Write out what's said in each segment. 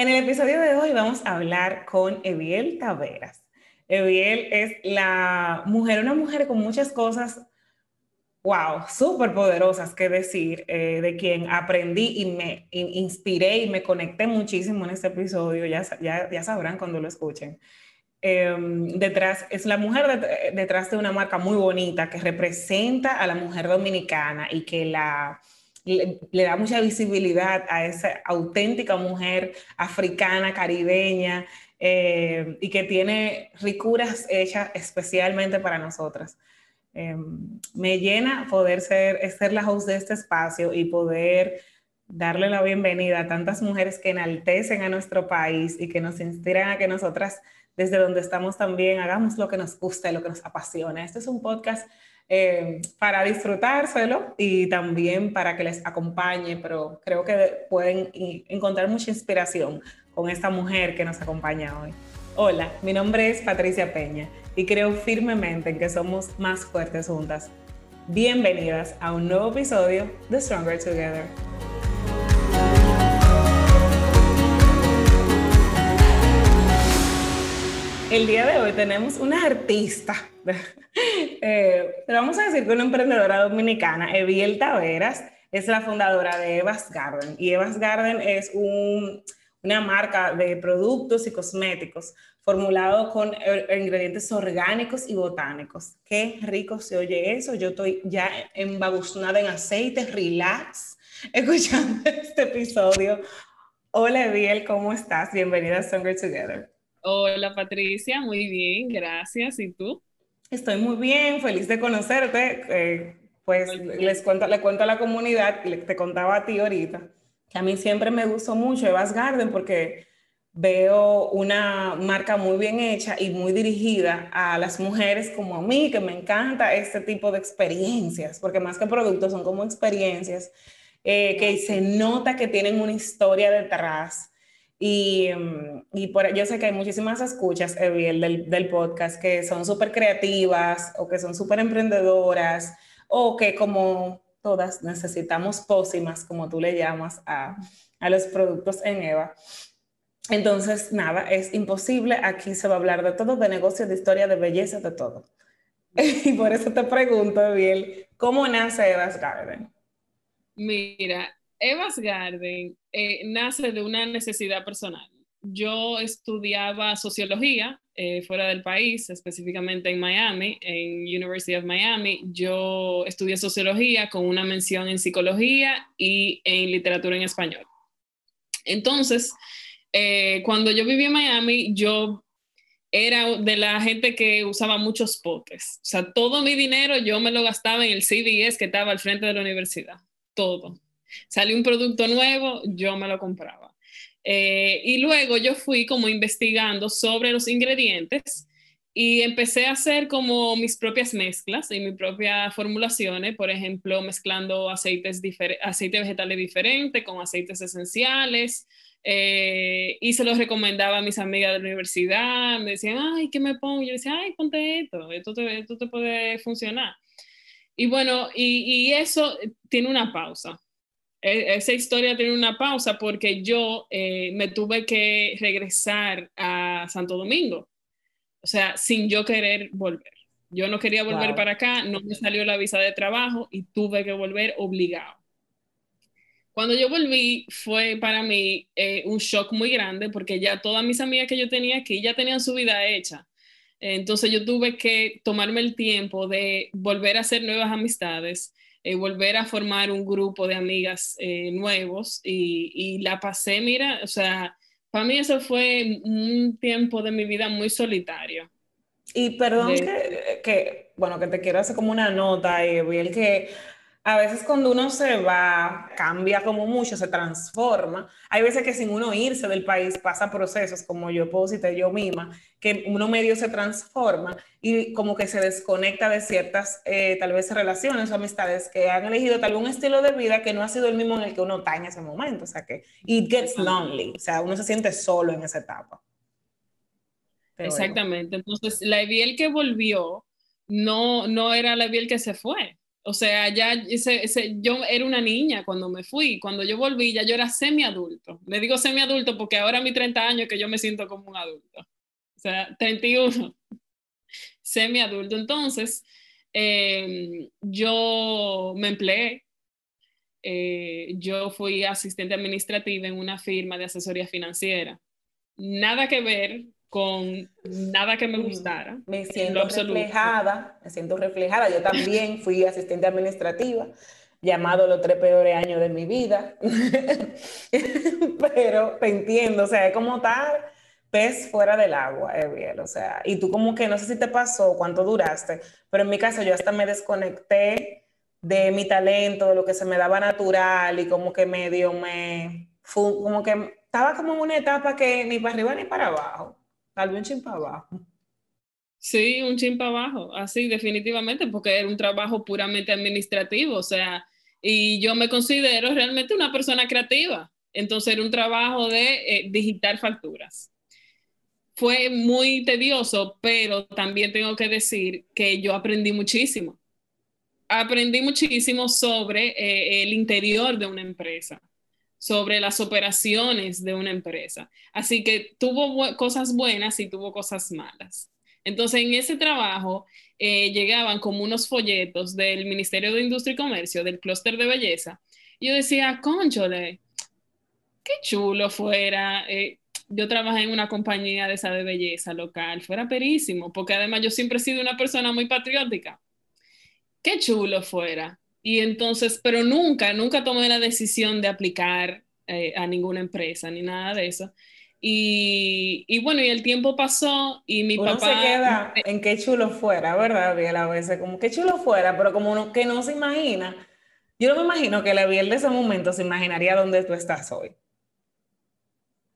En el episodio de hoy vamos a hablar con Eviel Taveras. Eviel es la mujer, una mujer con muchas cosas, wow, súper poderosas que decir, eh, de quien aprendí y me inspiré y me conecté muchísimo en este episodio, ya, ya, ya sabrán cuando lo escuchen. Em, detrás, es la mujer detrás de una marca muy bonita que representa a la mujer dominicana y que la le, da mucha visibilidad a esa auténtica mujer africana, caribeña, eh, y que tiene ricuras hechas especialmente para nosotras. Eh, me llena poder ser, ser la host de este espacio y poder darle la bienvenida a tantas mujeres que enaltecen a nuestro país y que nos inspiran a que nosotras, desde donde estamos también, hagamos lo que nos gusta lo que nos apasiona. Este es un podcast eh, para disfrutárselo y también para que les acompañe, pero creo que pueden encontrar mucha inspiración con esta mujer que nos acompaña hoy. Hola, mi nombre es Patricia Peña y creo firmemente en que somos más fuertes juntas. Bienvenidas a un nuevo episodio de Stronger Together. El día de hoy tenemos una artista eh, vamos a decir que una emprendedora dominicana, Eviel Taveras, es la fundadora de Evas Garden. Y Evas Garden es una marca de productos y cosméticos formulado con eh, ingredientes orgánicos y botánicos. Qué rico se oye eso. Yo estoy ya embabuzonada en aceite, relax, escuchando este episodio. Hola, Eviel, ¿cómo estás? Bienvenida a Stronger Together. Hola, Patricia, muy bien, gracias. ¿Y tú? Estoy muy bien, feliz de conocerte. Eh, pues les cuento, le cuento a la comunidad, y te contaba a ti ahorita, que a mí siempre me gustó mucho Evas Garden porque veo una marca muy bien hecha y muy dirigida a las mujeres como a mí, que me encanta este tipo de experiencias, porque más que productos son como experiencias eh, que se nota que tienen una historia detrás y, mm, y por, yo sé que hay muchísimas escuchas, Eviel, del, del podcast que son súper creativas o que son súper emprendedoras o que como todas necesitamos pócimas, como tú le llamas a, a los productos en EVA. Entonces, nada, es imposible. Aquí se va a hablar de todo, de negocios, de historia, de belleza, de todo. Y por eso te pregunto, Eviel, ¿cómo nace Eva's Garden? Mira, Evas Garden eh, nace de una necesidad personal. Yo estudiaba sociología eh, fuera del país, específicamente en Miami, en University of Miami. Yo estudié sociología con una mención en psicología y en literatura en español. Entonces, eh, cuando yo viví en Miami, yo era de la gente que usaba muchos potes. O sea, todo mi dinero yo me lo gastaba en el CVS que estaba al frente de la universidad. Todo Salió un producto nuevo, yo me lo compraba. Eh, y luego yo fui como investigando sobre los ingredientes y empecé a hacer como mis propias mezclas y mis propias formulaciones, por ejemplo, mezclando aceites aceite vegetales diferentes con aceites esenciales. Eh, y se los recomendaba a mis amigas de la universidad, me decían, ay, ¿qué me pongo? Yo decía, ay, ponte esto, esto te, esto te puede funcionar. Y bueno, y, eso tiene una pausa, esa historia tiene una pausa porque yo eh, me tuve que regresar a Santo Domingo, o sea, sin yo querer volver. Yo no quería volver para acá, no me salió la visa de trabajo y tuve que volver obligado. Cuando yo volví fue para mí eh, un shock muy grande porque ya todas mis amigas que yo tenía aquí ya tenían su vida hecha. Entonces yo tuve que tomarme el tiempo de volver a hacer nuevas amistades, eh, volver a formar un grupo de amigas eh, nuevos y, la pasé, mira, o sea, para mí eso fue un tiempo de mi vida muy solitario. Y perdón que, que, bueno, que te quiero hacer como una nota, y el que a veces cuando uno se va, cambia como mucho, se transforma. Hay veces que sin uno irse del país pasa procesos, como yo puedo decirte yo misma, que uno medio se transforma y como que se desconecta de ciertas, eh, tal vez, relaciones o amistades que han elegido tal vez un estilo de vida que no ha sido el mismo en el que uno está en ese momento. O sea, que it gets lonely. O sea, uno se siente solo en esa etapa. Exactamente. Entonces, la Eviel que volvió no, no era la Eviel que se fue O sea, ya ese, ese, yo era una niña cuando me fui. Cuando yo volví, ya yo era semi-adulto. Le digo semi-adulto porque ahora a mis 30 años que yo me siento como un adulto. O sea, 31. Semi-adulto. Entonces, eh, yo me empleé. Eh, yo fui asistente administrativa en una firma de asesoría financiera. Nada que ver con nada que me mm, gustara. Me siento reflejada, me siento reflejada. Yo también fui asistente administrativa, llamado los tres peores años de mi vida, pero te entiendo, o sea, es como tal pez fuera del agua, Eviel, o sea, y tú como que no sé si te pasó, cuánto duraste, pero en mi caso yo hasta me desconecté de mi talento, de lo que se me daba natural y como que medio me, como que estaba como en una etapa que ni para arriba ni para abajo. Tal vez un chin para abajo. Sí, un chin para abajo, así definitivamente, porque era un trabajo puramente administrativo, o sea, y yo me considero realmente una persona creativa. Entonces era un trabajo de eh, digitar facturas. Fue muy tedioso, pero también tengo que decir que yo aprendí muchísimo. Aprendí muchísimo sobre eh, el interior de una empresa sobre las operaciones de una empresa. Así que tuvo cosas buenas y tuvo cosas malas. Entonces, en ese trabajo eh, llegaban como unos folletos del Ministerio de Industria y Comercio, del clúster de belleza. Y yo decía, conchole, qué chulo fuera. Eh, yo trabajé en una compañía de esa de belleza local, fuera perísimo, porque además yo siempre he sido una persona muy patriótica. Qué chulo fuera y entonces, pero nunca, nunca tomé la decisión de aplicar eh, a ninguna empresa ni nada de eso. Y, y, bueno, y el tiempo pasó y mi Uno papá... se queda en qué chulo fuera, ¿verdad, Biel? A veces, como qué chulo fuera, pero como uno, que no se imagina. Yo no me imagino que la Biel de ese momento se imaginaría dónde tú estás hoy.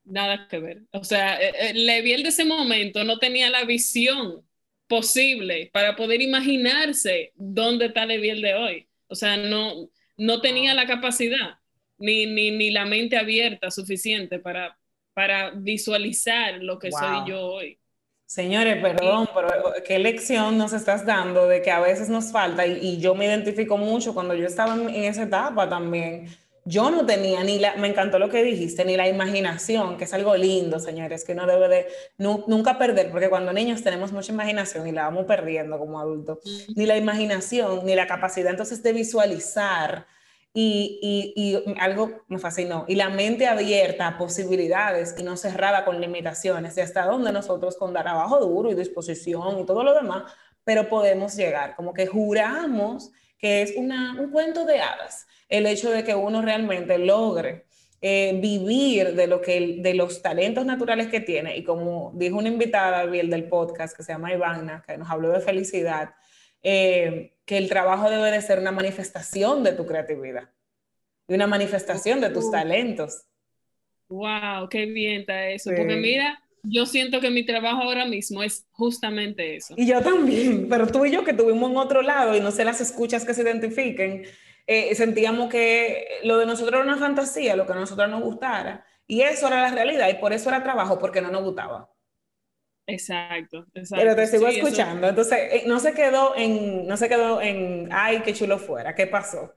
Nada que ver. O sea, eh, eh, la Biel de ese momento no tenía la visión posible para poder imaginarse dónde está la Biel de hoy. O sea, no, no tenía la capacidad ni, ni, ni la mente abierta suficiente para, para visualizar lo que soy yo hoy. Señores, perdón, pero qué lección nos estás dando de que a veces nos falta, y, y yo me identifico mucho cuando yo estaba en, en esa etapa también yo no tenía ni la, me encantó lo que dijiste, ni la imaginación, que es algo lindo, señores, que uno debe de nunca perder, porque cuando niños tenemos mucha imaginación y la vamos perdiendo como adultos, ni la imaginación, ni la capacidad entonces de visualizar y, y, y, algo me fascinó, y la mente abierta a posibilidades y no cerrada con limitaciones, y hasta donde nosotros con dar abajo duro y disposición y todo lo demás, pero podemos llegar, como que juramos que es una, un cuento de hadas el hecho de que uno realmente logre eh, vivir de, lo que, de los talentos naturales que tiene. Y como dijo una invitada del podcast que se llama Ivana, que nos habló de felicidad, eh, que el trabajo debe de ser una manifestación de tu creatividad y una manifestación de tus talentos. Wow, qué bien está eso. Porque mira, yo siento que mi trabajo ahora mismo es justamente eso. Y yo también, pero tú y yo que tuvimos en otro lado y no sé las escuchas que se identifiquen, eh, sentíamos que lo de nosotros era una fantasía, lo que a nosotros nos gustara, y eso era la realidad, y por eso era trabajo, porque no nos gustaba. Exacto, exacto. Pero te sigo escuchando. Entonces, eh, no se quedó en, no se quedó en, ay, qué chulo fuera. ¿Qué pasó?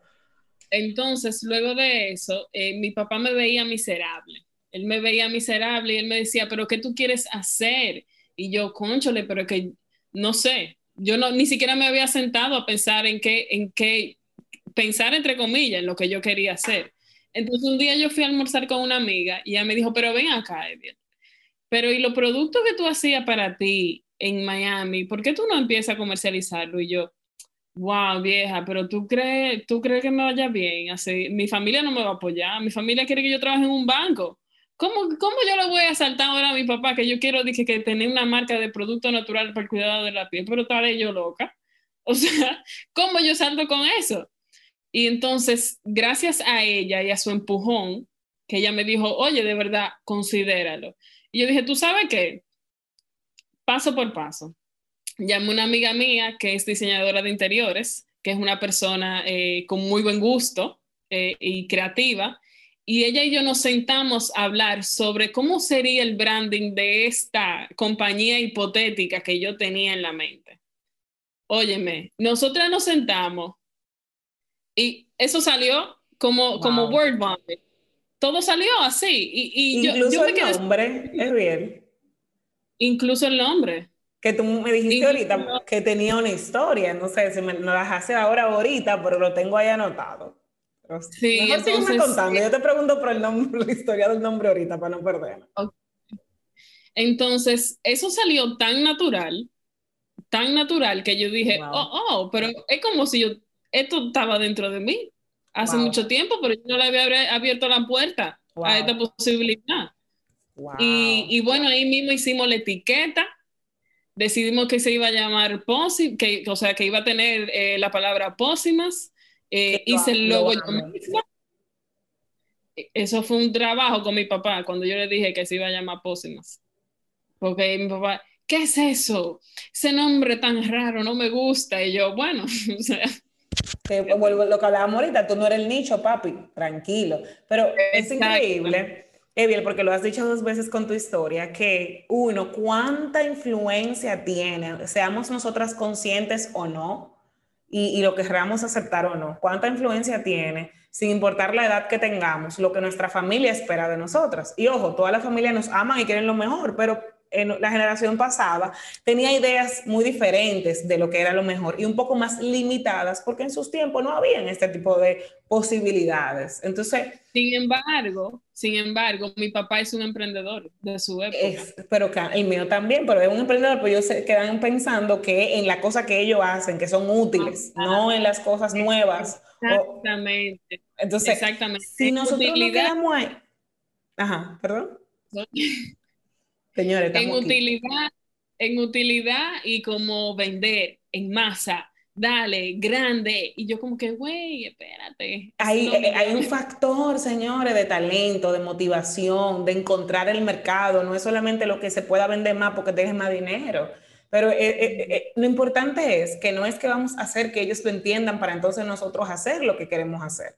Entonces, luego de eso, eh, mi papá me veía miserable. Él me veía miserable y él me decía, pero ¿qué tú quieres hacer? Y yo, conchole, pero que no sé. Yo no, ni siquiera me había sentado a pensar en qué, en qué pensar entre comillas en lo que yo quería hacer. Entonces un día yo fui a almorzar con una amiga y ella me dijo, pero ven acá, Edith, pero ¿y los productos que tú hacías para ti en Miami, por qué tú no empiezas a comercializarlo? Y yo, wow, vieja, pero tú crees, tú crees que me vaya bien, así, mi familia no me va a apoyar, mi familia quiere que yo trabaje en un banco. ¿Cómo, ¿Cómo yo le voy a saltar ahora a mi papá que yo quiero dije, que tener una marca de producto natural para el cuidado de la piel? Pero estaré yo loca. O sea, ¿cómo yo salto con eso? Y entonces, gracias a ella y a su empujón, que ella me dijo, oye, de verdad, considéralo. Y yo dije, ¿tú sabes qué? Paso por paso. Llamé a una amiga mía que es diseñadora de interiores, que es una persona eh, con muy buen gusto eh, y creativa, y ella y yo nos sentamos a hablar sobre cómo sería el branding de esta compañía hipotética que yo tenía en la mente. Óyeme, nosotras nos sentamos Y eso salió como, como word vomit. Todo salió así. Y, y Incluso yo, el nombre, es bien. Incluso el nombre. Que tú me dijiste ahorita que tenía una historia, no sé si me lo las hace ahora ahorita, pero lo tengo ahí anotado. Sí, entonces, contando. Yo te pregunto por el nombre, la historia del nombre ahorita para no perderlo. Entonces, eso salió tan natural, tan natural que yo dije, oh, oh, pero es como si yo, esto estaba dentro de mí hace mucho tiempo, pero yo no le había abierto la puerta a esta posibilidad. Y, y, bueno, ahí mismo hicimos la etiqueta decidimos que se iba a llamar Pósimas, que, o sea, que iba a tener eh, la palabra Pósimas, eh, hice el logo yo misma. Eso fue un trabajo con mi papá cuando yo le dije que se iba a llamar Pósimas. Porque mi papá, ¿qué es eso? Ese nombre tan raro, no me gusta. Y yo, bueno, o sea. lo que hablábamos ahorita, tú no eres el nicho, papi, tranquilo. Pero es increíble Eviel, porque lo has dicho dos veces con tu historia, que uno, cuánta influencia tiene, seamos nosotras conscientes o no, y, lo querramos aceptar o no, cuánta influencia tiene, sin importar la edad que tengamos, lo que nuestra familia espera de nosotras. Y ojo, toda la familia nos ama y quieren lo mejor, pero en la generación pasada tenía ideas muy diferentes de lo que era lo mejor y un poco más limitadas porque en sus tiempos no habían este tipo de posibilidades. Entonces, sin embargo, sin embargo, mi papá es un emprendedor de su época. pero el mío también, pero es un emprendedor, pero ellos se quedan pensando que en la cosa que ellos hacen, que son útiles, no en las cosas nuevas. Exactamente. entonces, Exactamente. si nosotros no quedamos ahí, ajá, perdón. Señores, en utilidad, en utilidad y como vender en masa, dale, grande. Y yo como que, güey, espérate. Hay, eh, hay un factor, señores, de talento, de motivación, de encontrar el mercado. No es solamente lo que se pueda vender más porque dejes más dinero. Pero eh, eh, lo importante es que no es que vamos a hacer que ellos lo entiendan para entonces nosotros hacer lo que queremos hacer.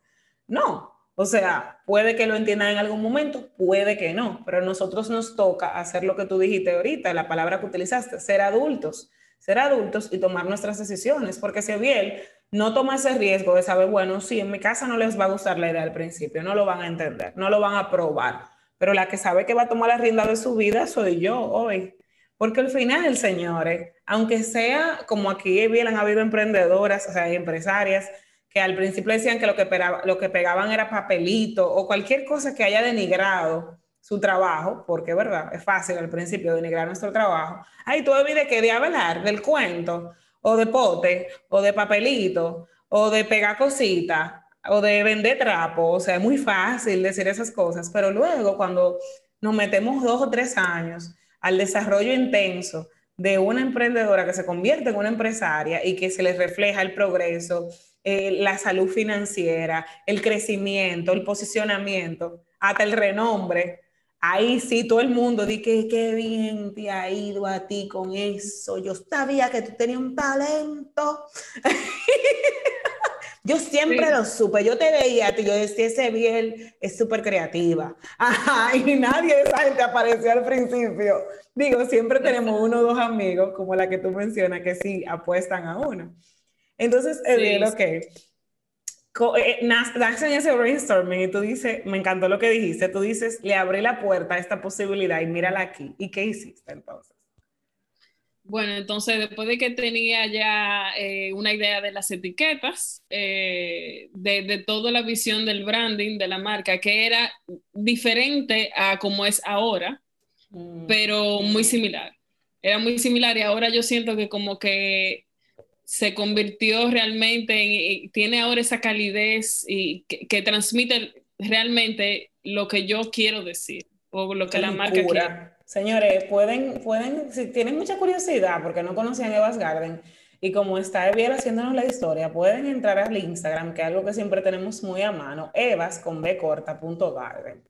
No, o sea, puede que lo entiendan en algún momento, puede que no, pero a nosotros nos toca hacer lo que tú dijiste ahorita, la palabra que utilizaste, ser adultos, ser adultos y tomar nuestras decisiones, porque si bien no toma ese riesgo de saber, bueno, sí, en mi casa no les va a gustar la idea al principio, no lo van a entender, no lo van a probar, pero la que sabe que va a tomar la rienda de su vida soy yo hoy. Porque al final, señores, aunque sea como aquí bien han habido emprendedoras, o sea, empresarias, que al principio decían que lo que, lo que pegaban era papelito o cualquier cosa que haya denigrado su trabajo, porque verdad, es fácil al principio denigrar nuestro trabajo. Ahí tú de que de hablar del cuento, o de pote, o de papelito, o de pegar cositas, o de vender trapo, o sea, es muy fácil decir esas cosas, pero luego cuando nos metemos dos o tres años al desarrollo intenso de una emprendedora que se convierte en una empresaria y que se les refleja el progreso, eh, la salud financiera, el crecimiento, el posicionamiento, hasta el renombre. Ahí sí, todo el mundo di que qué bien te ha ido a ti con eso. Yo sabía que tú tenías un talento. yo siempre lo supe. Yo te veía a ti, yo decía, ese bien es súper creativa. Ajá, y nadie de esa gente apareció al principio. Digo, siempre tenemos uno o dos amigos, como la que tú mencionas, que sí apuestan a uno. Entonces, Edil, ok. Eh, en ese brainstorming y tú dices, me encantó lo que dijiste, tú dices, le abrí la puerta a esta posibilidad y mírala aquí. ¿Y qué hiciste entonces? Bueno, entonces después de que tenía ya eh, una idea de las etiquetas, eh, de, de, toda la visión del branding de la marca, que era diferente a como es ahora, mm. pero muy similar. Era muy similar y ahora yo siento que como que se convirtió realmente en, tiene ahora esa calidez y que, transmite realmente lo que yo quiero decir o lo que la marca quiere. Señores, pueden, pueden, si tienen mucha curiosidad porque no conocían Evas Garden y como está Eviel haciéndonos la historia, pueden entrar al Instagram, que es algo que siempre tenemos muy a mano, evas con b corta punto garden.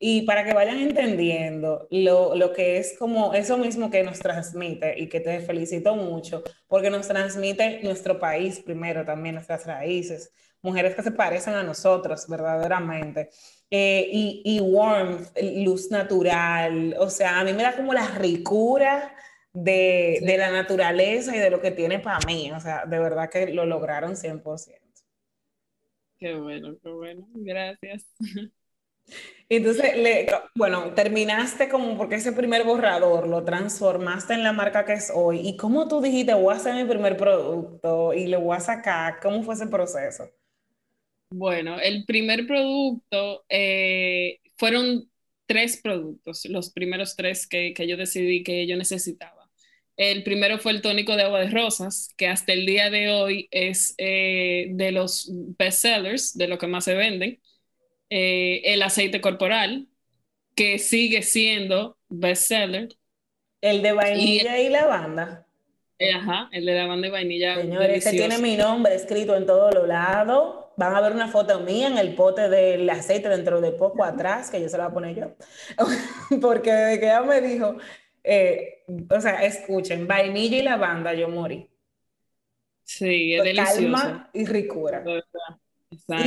Y para que vayan entendiendo lo, lo, que es como eso mismo que nos transmite y que te felicito mucho, porque nos transmite nuestro país primero, también nuestras raíces, mujeres que se parecen a nosotros verdaderamente. Eh, y, y warmth, luz natural, o sea, a mí me da como la ricura de, de la naturaleza y de lo que tiene para mí, o sea, de verdad que lo lograron 100%. Qué bueno, qué bueno. Gracias. Entonces, bueno, terminaste como porque ese primer borrador lo transformaste en la marca que es hoy. ¿Y cómo tú dijiste, voy a hacer mi primer producto y lo voy a sacar? ¿Cómo fue ese proceso? Bueno, el primer producto eh, fueron tres productos, los primeros tres que, que yo decidí que yo necesitaba. El primero fue el tónico de agua de rosas, que hasta el día de hoy es eh, de los best sellers, de lo que más se venden. Eh, el aceite corporal, que sigue siendo bestseller. El de vainilla y, lavanda. Eh, ajá, el de lavanda y vainilla. Señores, ese tiene mi nombre escrito en todos los lados. Van a ver una foto mía en el pote del aceite dentro de poco atrás, que yo se la voy a poner yo. Porque desde que ella me dijo, eh, o sea, escuchen, vainilla y lavanda, yo morí. Sí, es delicioso. Calma y ricura.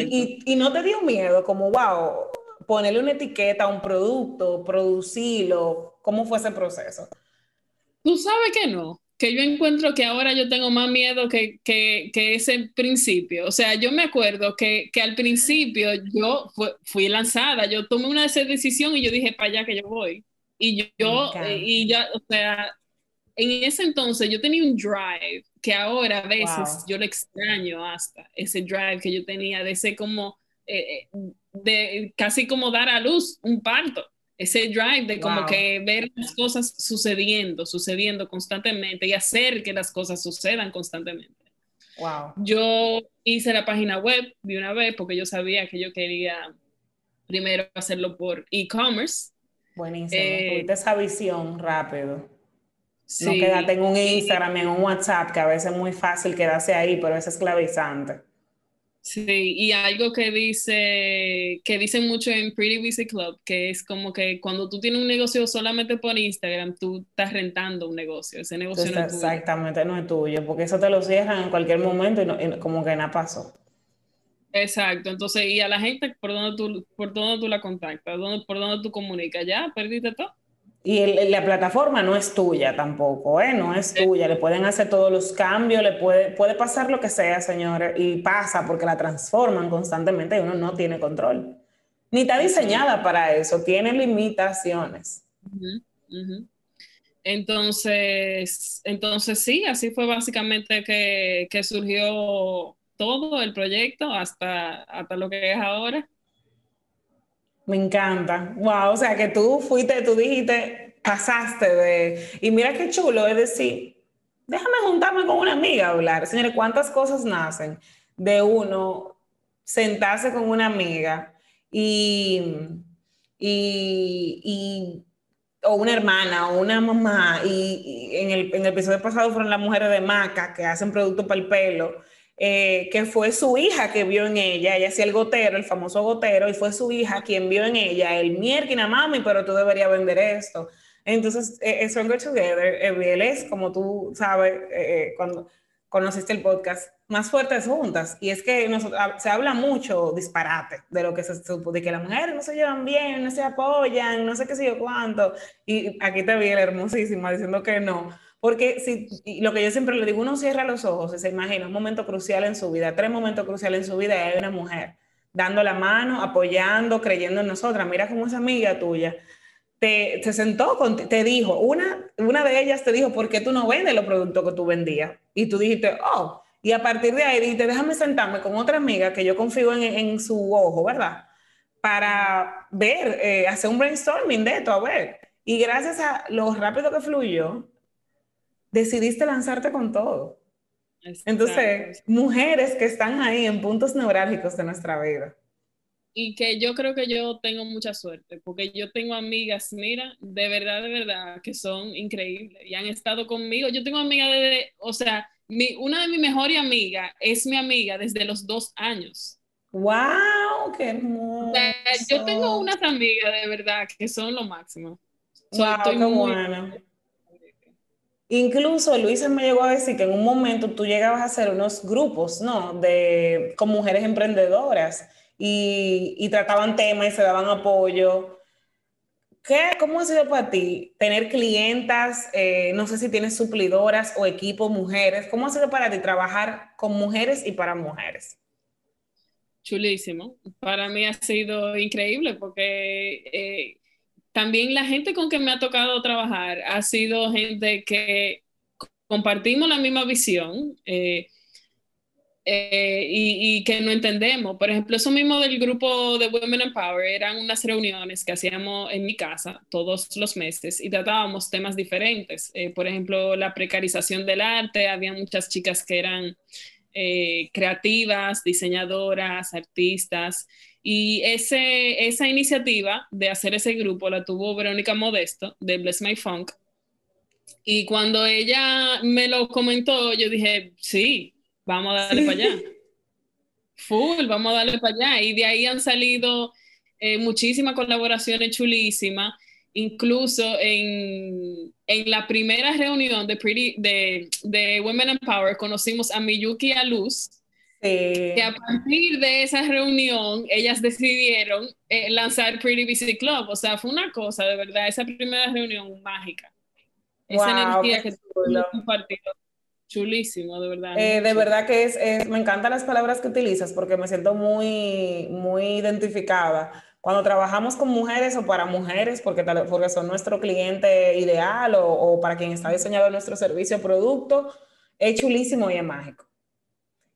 Y, no te dio miedo, como, wow, ponerle una etiqueta a un producto, producirlo, ¿cómo fue ese proceso? Tú sabes que no, que yo encuentro que ahora yo tengo más miedo que, que, que ese principio. O sea, yo me acuerdo que, que al principio yo fui lanzada, yo tomé una decisión y yo dije, para allá que yo voy. Y yo, y ya, o sea, en ese entonces yo tenía un drive que ahora a veces yo lo extraño hasta, ese drive que yo tenía de ese como, eh, eh, de casi como dar a luz un parto, ese drive de como que ver las cosas sucediendo, sucediendo constantemente y hacer que las cosas sucedan constantemente. Wow. Yo hice la página web de una vez porque yo sabía que yo quería primero hacerlo por e-commerce. Buenísimo, eh, tuviste esa visión rápido. No quédate en un Instagram, en un WhatsApp, que a veces es muy fácil quedarse ahí, pero es esclavizante. Sí, y algo que dice, que dicen mucho en Pretty Busy Club, que es como que cuando tú tienes un negocio solamente por Instagram, tú estás rentando un negocio, ese negocio no es tuyo. Exactamente, no es tuyo, porque eso te lo cierran en cualquier momento y, como que nada pasó. Exacto, entonces, y a la gente, ¿por dónde tú, por dónde tú la contactas? ¿Por dónde tú comunicas? ¿Ya? ¿Perdiste todo? Y la plataforma no es tuya tampoco, ¿eh? No es tuya. Le pueden hacer todos los cambios, le puede, puede pasar lo que sea, señores, y pasa porque la transforman constantemente y uno no tiene control. Ni está diseñada para eso, tiene limitaciones. Entonces, entonces sí, así fue básicamente que, que, surgió todo el proyecto hasta, hasta lo que es ahora. Me encanta. Wow, o sea que tú fuiste, tú dijiste, pasaste de... Y mira qué chulo es decir, déjame juntarme con una amiga a hablar. Señores, ¿cuántas cosas nacen de uno sentarse con una amiga y, y, o una hermana o una mamá y, en, el, en el episodio pasado fueron las mujeres de Maca que hacen productos para el pelo eh, que fue su hija que vio en ella, ella hacía el gotero, el famoso gotero, y fue su hija quien vio en ella el mierda, mami, pero tú deberías vender esto. Entonces, eh, Stronger Together, eh, es, como tú sabes, eh, cuando conociste el podcast, más fuertes juntas. Y es que ah, se habla mucho disparate de lo que se de que las mujeres no se llevan bien, no se apoyan, no sé qué sé yo cuánto. Y aquí te vi la hermosísima diciendo que no. Porque si, lo que yo siempre le digo, uno cierra los ojos y se imagina un momento crucial en su vida, tres momentos cruciales en su vida y hay una mujer dando la mano, apoyando, creyendo en nosotras. Mira cómo esa amiga tuya te, se sentó, con, te dijo, una, una de ellas te dijo, ¿por qué tú no vendes los productos que tú vendías? Y tú dijiste, oh, y a partir de ahí dijiste, déjame sentarme con otra amiga que yo confío en, en su ojo, ¿verdad? Para ver, eh, hacer un brainstorming de esto, a ver. Y gracias a lo rápido que fluyó, decidiste lanzarte con todo. Entonces, mujeres que están ahí en puntos neurálgicos de nuestra vida. Y que yo creo que yo tengo mucha suerte, porque yo tengo amigas, mira, de verdad, de verdad, que son increíbles y han estado conmigo. Yo tengo amigas de, o sea, mi, una de mis mejores amigas es mi amiga desde los dos años. ¡Wow! ¡Qué hermoso! yo tengo unas amigas de verdad que son lo máximo. wow, qué bueno. Incluso Luisa me llegó a decir que en un momento tú llegabas a hacer unos grupos, ¿no? De, con mujeres emprendedoras y, trataban temas y se daban apoyo. ¿Qué, ¿Cómo ha sido para ti tener clientas? Eh, no sé si tienes suplidoras o equipo mujeres. ¿Cómo ha sido para ti trabajar con mujeres y para mujeres? chulísimo. Para mí ha sido increíble porque eh, también la gente con que me ha tocado trabajar ha sido gente que compartimos la misma visión. Eh, eh, y, que no entendemos. Por ejemplo, eso mismo del grupo de Women Empower eran unas reuniones que hacíamos en mi casa todos los meses y tratábamos temas diferentes. Eh, por ejemplo, la precarización del arte, había muchas chicas que eran creativas, diseñadoras, artistas. Y ese, esa iniciativa de hacer ese grupo la tuvo Verónica Modesto de Bless My Funk. Y cuando ella me lo comentó, yo dije, sí, vamos a darle para allá. Full, vamos a darle para allá. Y de ahí han salido eh, muchísimas colaboraciones chulísimas. Incluso en, en, la primera reunión de, Pretty, de, de Women Empower conocimos a Miyuki y Que a partir de esa reunión ellas decidieron eh, lanzar Pretty Busy Club. O sea, fue una cosa, de verdad, esa primera reunión mágica. Esa energía que compartido Chulísimo, de verdad. Eh, de verdad que es, me encantan las palabras que utilizas porque me siento muy, muy identificada. Cuando trabajamos con mujeres o para mujeres, porque, porque son nuestro cliente ideal o, o para quien está diseñado nuestro servicio o producto, es chulísimo y es mágico.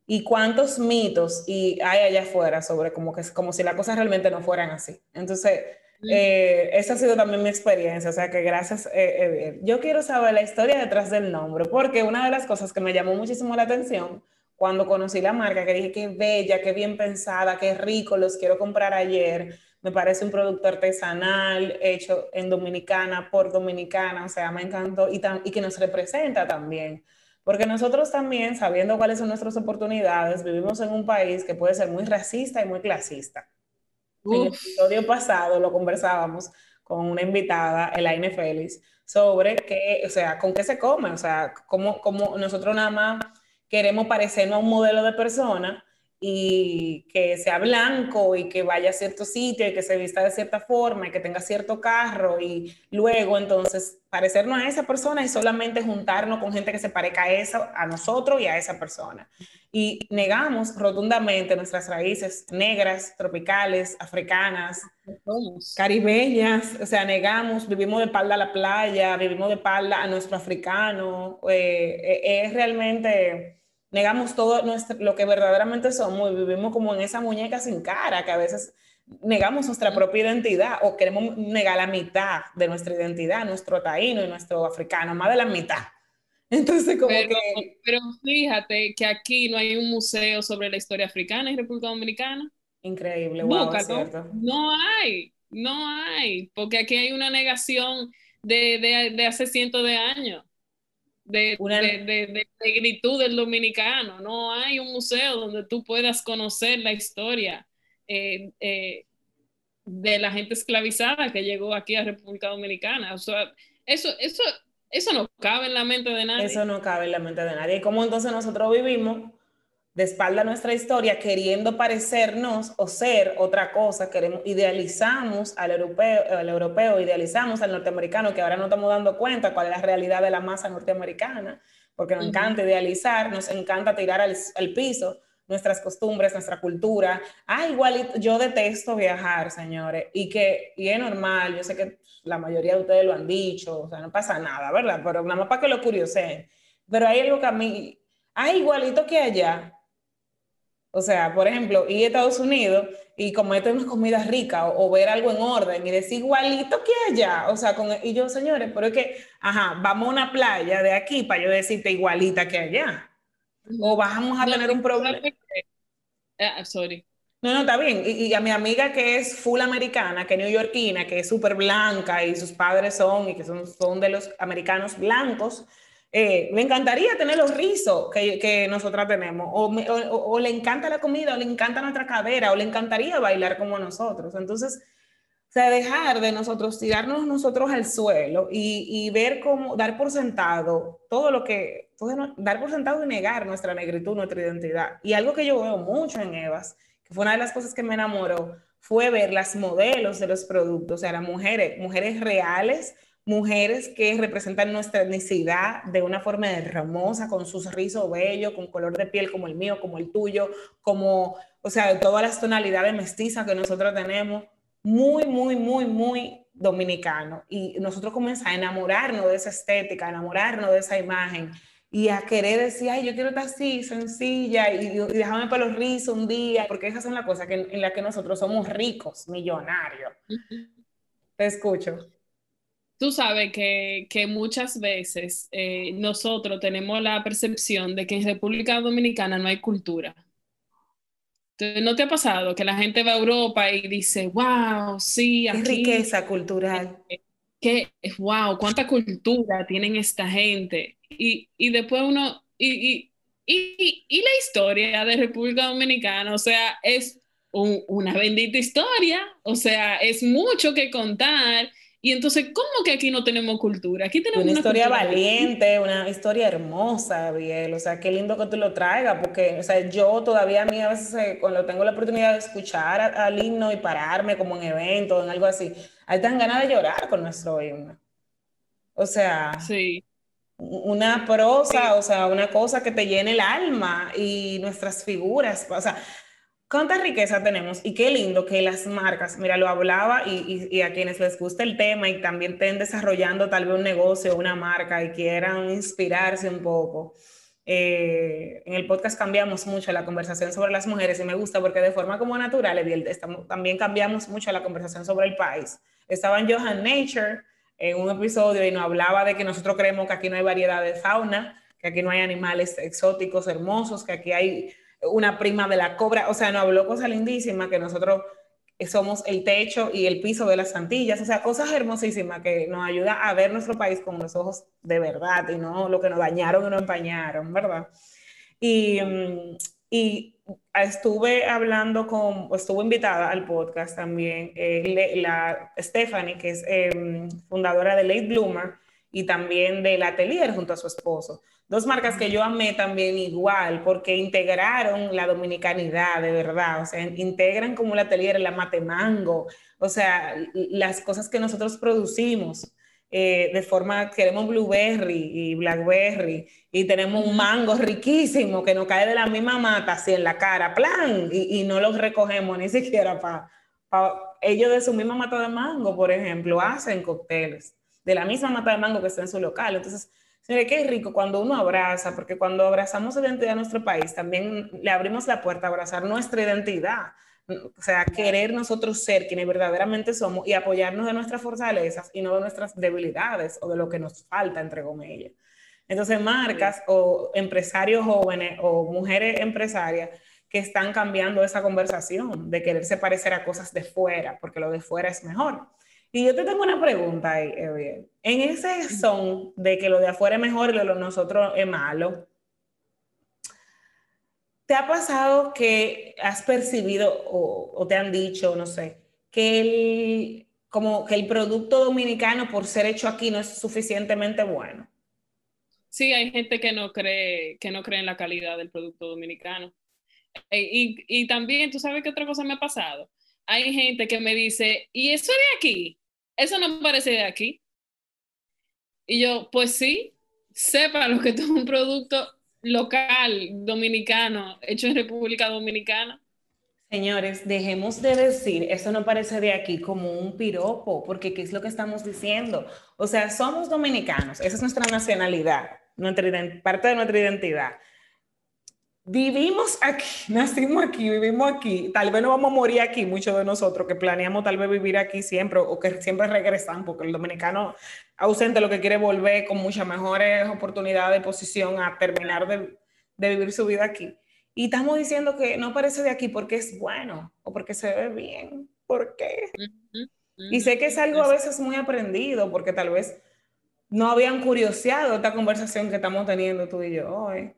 Y cuántos mitos y hay allá afuera sobre como, que, como si las cosas realmente no fueran así. Entonces, eh, esa ha sido también mi experiencia, o sea que gracias. Eh, yo quiero saber la historia detrás del nombre, porque una de las cosas que me llamó muchísimo la atención cuando conocí la marca, que dije que bella, qué bien pensada, qué rico, los quiero comprar ayer. Me parece un producto artesanal hecho en Dominicana por Dominicana, o sea, me encantó y, y que nos representa también. Porque nosotros también, sabiendo cuáles son nuestras oportunidades, vivimos en un país que puede ser muy racista y muy clasista. En el episodio pasado lo conversábamos con una invitada, Elaine Félix, sobre qué, o sea, con qué se come, o sea, cómo, cómo nosotros nada más queremos parecernos a un modelo de persona y que sea blanco y que vaya a cierto sitio y que se vista de cierta forma y que tenga cierto carro y luego entonces parecernos a esa persona y solamente juntarnos con gente que se parezca a eso, a nosotros y a esa persona. Y negamos rotundamente nuestras raíces negras, tropicales, africanas, caribeñas, o sea, negamos, vivimos de espalda a la playa, vivimos de espalda a nuestro africano, eh, eh, es realmente negamos todo nuestro, lo que verdaderamente somos y vivimos como en esa muñeca sin cara, que a veces negamos nuestra propia identidad o queremos negar la mitad de nuestra identidad, nuestro taíno y nuestro africano, más de la mitad. Entonces, como pero, que... Pero fíjate que aquí no hay un museo sobre la historia africana en República Dominicana. Increíble, wow, cierto. No hay, no hay, porque aquí hay una negación de, de, de hace cientos de años de, de, de, negritud del dominicano. No hay un museo donde tú puedas conocer la historia eh, eh, de la gente esclavizada que llegó aquí a República Dominicana. O sea, eso, eso, eso no cabe en la mente de nadie. Eso no cabe en la mente de nadie. ¿Y cómo entonces nosotros vivimos de espalda nuestra historia, queriendo parecernos o ser otra cosa, queremos, idealizamos al europeo, al europeo, idealizamos al norteamericano, que ahora no estamos dando cuenta cuál es la realidad de la masa norteamericana, porque nos encanta idealizar, nos encanta tirar al, al, piso nuestras costumbres, nuestra cultura. Ah, igual yo detesto viajar, señores, y que y es normal, yo sé que la mayoría de ustedes lo han dicho, o sea, no pasa nada, ¿verdad? Pero nada más para que lo curioseen. Pero hay algo que a mí, ah, igualito que allá, o sea, por ejemplo, ir a Estados Unidos y comer una comida rica o, ver algo en orden y decir igualito que allá. O sea, con, y yo, señores, pero es que, ajá, vamos a una playa de aquí para yo decirte igualita que allá. O vamos a tener un problema. Ah, sorry. No, no, está bien. Y, y, a mi amiga que es full americana, que es neoyorquina, que es súper blanca y sus padres son, y que son, son de los americanos blancos, eh, me encantaría tener los rizos que, que nosotras tenemos, o, o, le encanta la comida, o le encanta nuestra cadera, o le encantaría bailar como nosotros. Entonces, o sea, dejar de nosotros tirarnos nosotros al suelo y, y ver cómo dar por sentado todo lo que, dar por sentado y negar nuestra negritud, nuestra identidad. Y algo que yo veo mucho en Evas, que fue una de las cosas que me enamoró, fue ver las modelos de los productos, o sea, las mujeres, mujeres reales mujeres que representan nuestra etnicidad de una forma hermosa, con sus rizos bellos, con color de piel como el mío, como el tuyo, como, o sea, todas las tonalidades mestizas que nosotros tenemos, muy, muy, muy, muy dominicano. Y nosotros comenzamos a enamorarnos de esa estética, a enamorarnos de esa imagen y a querer decir, ay, yo quiero estar así, sencilla, y, y déjame para los rizos un día, porque esas son las cosas que, en las que nosotros somos ricos, millonarios. Te escucho. Tú sabes que, que muchas veces eh, nosotros tenemos la percepción de que en República Dominicana no hay cultura. Entonces, ¿No te ha pasado que la gente va a Europa y dice, wow, sí, aquí... riqueza cultural. Que, wow, cuánta cultura tienen esta gente y, y después uno, y, y, y, la historia de República Dominicana, o sea, es una bendita historia, o sea, es mucho que contar. Y entonces, ¿cómo que aquí no tenemos cultura? Aquí tenemos una, historia valiente, una historia hermosa, Biel. O sea, qué lindo que tú lo traigas, porque, o sea, yo todavía a mí a veces eh, cuando tengo la oportunidad de escuchar al himno y pararme como en evento, en algo así, hay tan ganas de llorar con nuestro himno. O sea, sí una prosa, o sea, una cosa que te llene el alma y nuestras figuras, o sea, cuánta riqueza tenemos y qué lindo que las marcas, mira, lo hablaba y, y, a quienes les gusta el tema y también estén desarrollando tal vez un negocio, una marca y quieran inspirarse un poco. Eh, en el podcast cambiamos mucho la conversación sobre las mujeres y me gusta porque de forma como natural, estamos, también cambiamos mucho la conversación sobre el país. Estaba en Johan Nature, en un episodio y nos hablaba de que nosotros creemos que aquí no hay variedad de fauna, que aquí no hay animales exóticos hermosos, que aquí hay una prima de la cobra, o sea, nos habló cosas lindísimas, que nosotros somos el techo y el piso de las Antillas, o sea, cosas hermosísimas que nos ayuda a ver nuestro país con los ojos de verdad y no lo que nos dañaron y nos empañaron, ¿verdad? Y, mm, y estuve hablando con, estuvo invitada al podcast también, eh, la Stephanie, que es em, fundadora de Late Bloomer y también del Atelier junto a su esposo. Dos marcas que yo amé también igual, porque integraron la dominicanidad de verdad, o sea, integran como el Atelier, la Matemango, o sea, las cosas que nosotros producimos. Eh, de forma, queremos blueberry y blackberry y tenemos un mango riquísimo que nos cae de la misma mata así en la cara, plan, y, y no los recogemos ni siquiera para... ellos de su misma mata de mango, por ejemplo, hacen cócteles de la misma mata de mango que está en su local. Entonces, señores, qué rico cuando uno abraza, porque cuando abrazamos la identidad de nuestro país, también le abrimos la puerta a abrazar nuestra identidad o sea, querer nosotros ser quienes verdaderamente somos y apoyarnos de nuestras fortalezas y no de nuestras debilidades o de lo que nos falta, entre comillas. Entonces, marcas o empresarios jóvenes o mujeres empresarias que están cambiando esa conversación de quererse parecer a cosas de fuera, porque lo de fuera es mejor. Y yo te tengo una pregunta ahí, En ese son de que lo de afuera es mejor y lo de nosotros es malo, ¿Te ha pasado que has percibido o, te han dicho, no sé, que el, como que el producto dominicano por ser hecho aquí no es suficientemente bueno? Sí, hay gente que no cree, que no cree en la calidad del producto dominicano. E, y, y también, ¿tú sabes qué otra cosa me ha pasado? Hay gente que me dice, ¿y eso de aquí? Eso no parece de aquí. Y yo, pues sí, sepa lo que es un producto local dominicano hecho en República Dominicana. Señores, dejemos de decir, eso no parece de aquí como un piropo, porque ¿qué es lo que estamos diciendo? O sea, somos dominicanos, esa es nuestra nacionalidad, parte de nuestra identidad vivimos aquí, nacimos aquí, vivimos aquí, tal vez no vamos a morir aquí, muchos de nosotros que planeamos tal vez vivir aquí siempre o que siempre regresan, porque el dominicano ausente lo que quiere volver con muchas mejores oportunidades de posición a terminar de, de vivir su vida aquí. Y estamos diciendo que no parece de aquí porque es bueno o porque se ve bien. ¿Por qué? Y sé que es algo a veces muy aprendido porque tal vez no habían curioseado esta conversación que estamos teniendo tú y yo hoy.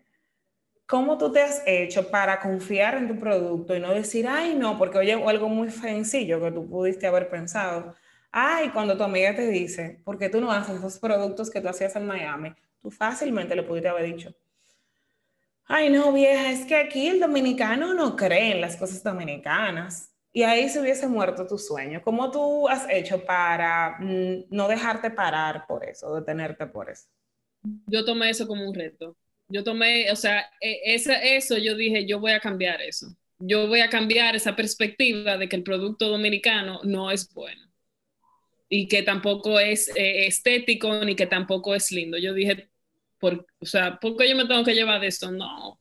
¿Cómo tú te has hecho para confiar en tu producto y no decir, ay, no, porque oye, algo muy sencillo que tú pudiste haber pensado? Ay, cuando tu amiga te dice, ¿por qué tú no haces esos productos que tú hacías en Miami? Tú fácilmente le pudiste haber dicho, ay, no, vieja, es que aquí el dominicano no cree en las cosas dominicanas. y ahí se hubiese muerto tu sueño. ¿Cómo tú has hecho para mm, no dejarte parar por eso, detenerte por eso? Yo tomé eso como un reto. Yo tomé, o sea, e, eso yo dije, yo voy a cambiar eso. Yo voy a cambiar esa perspectiva de que el producto dominicano no es bueno y que tampoco es eh, estético ni que tampoco es lindo. Yo dije, por, o sea, ¿por qué yo me tengo que llevar de eso? No,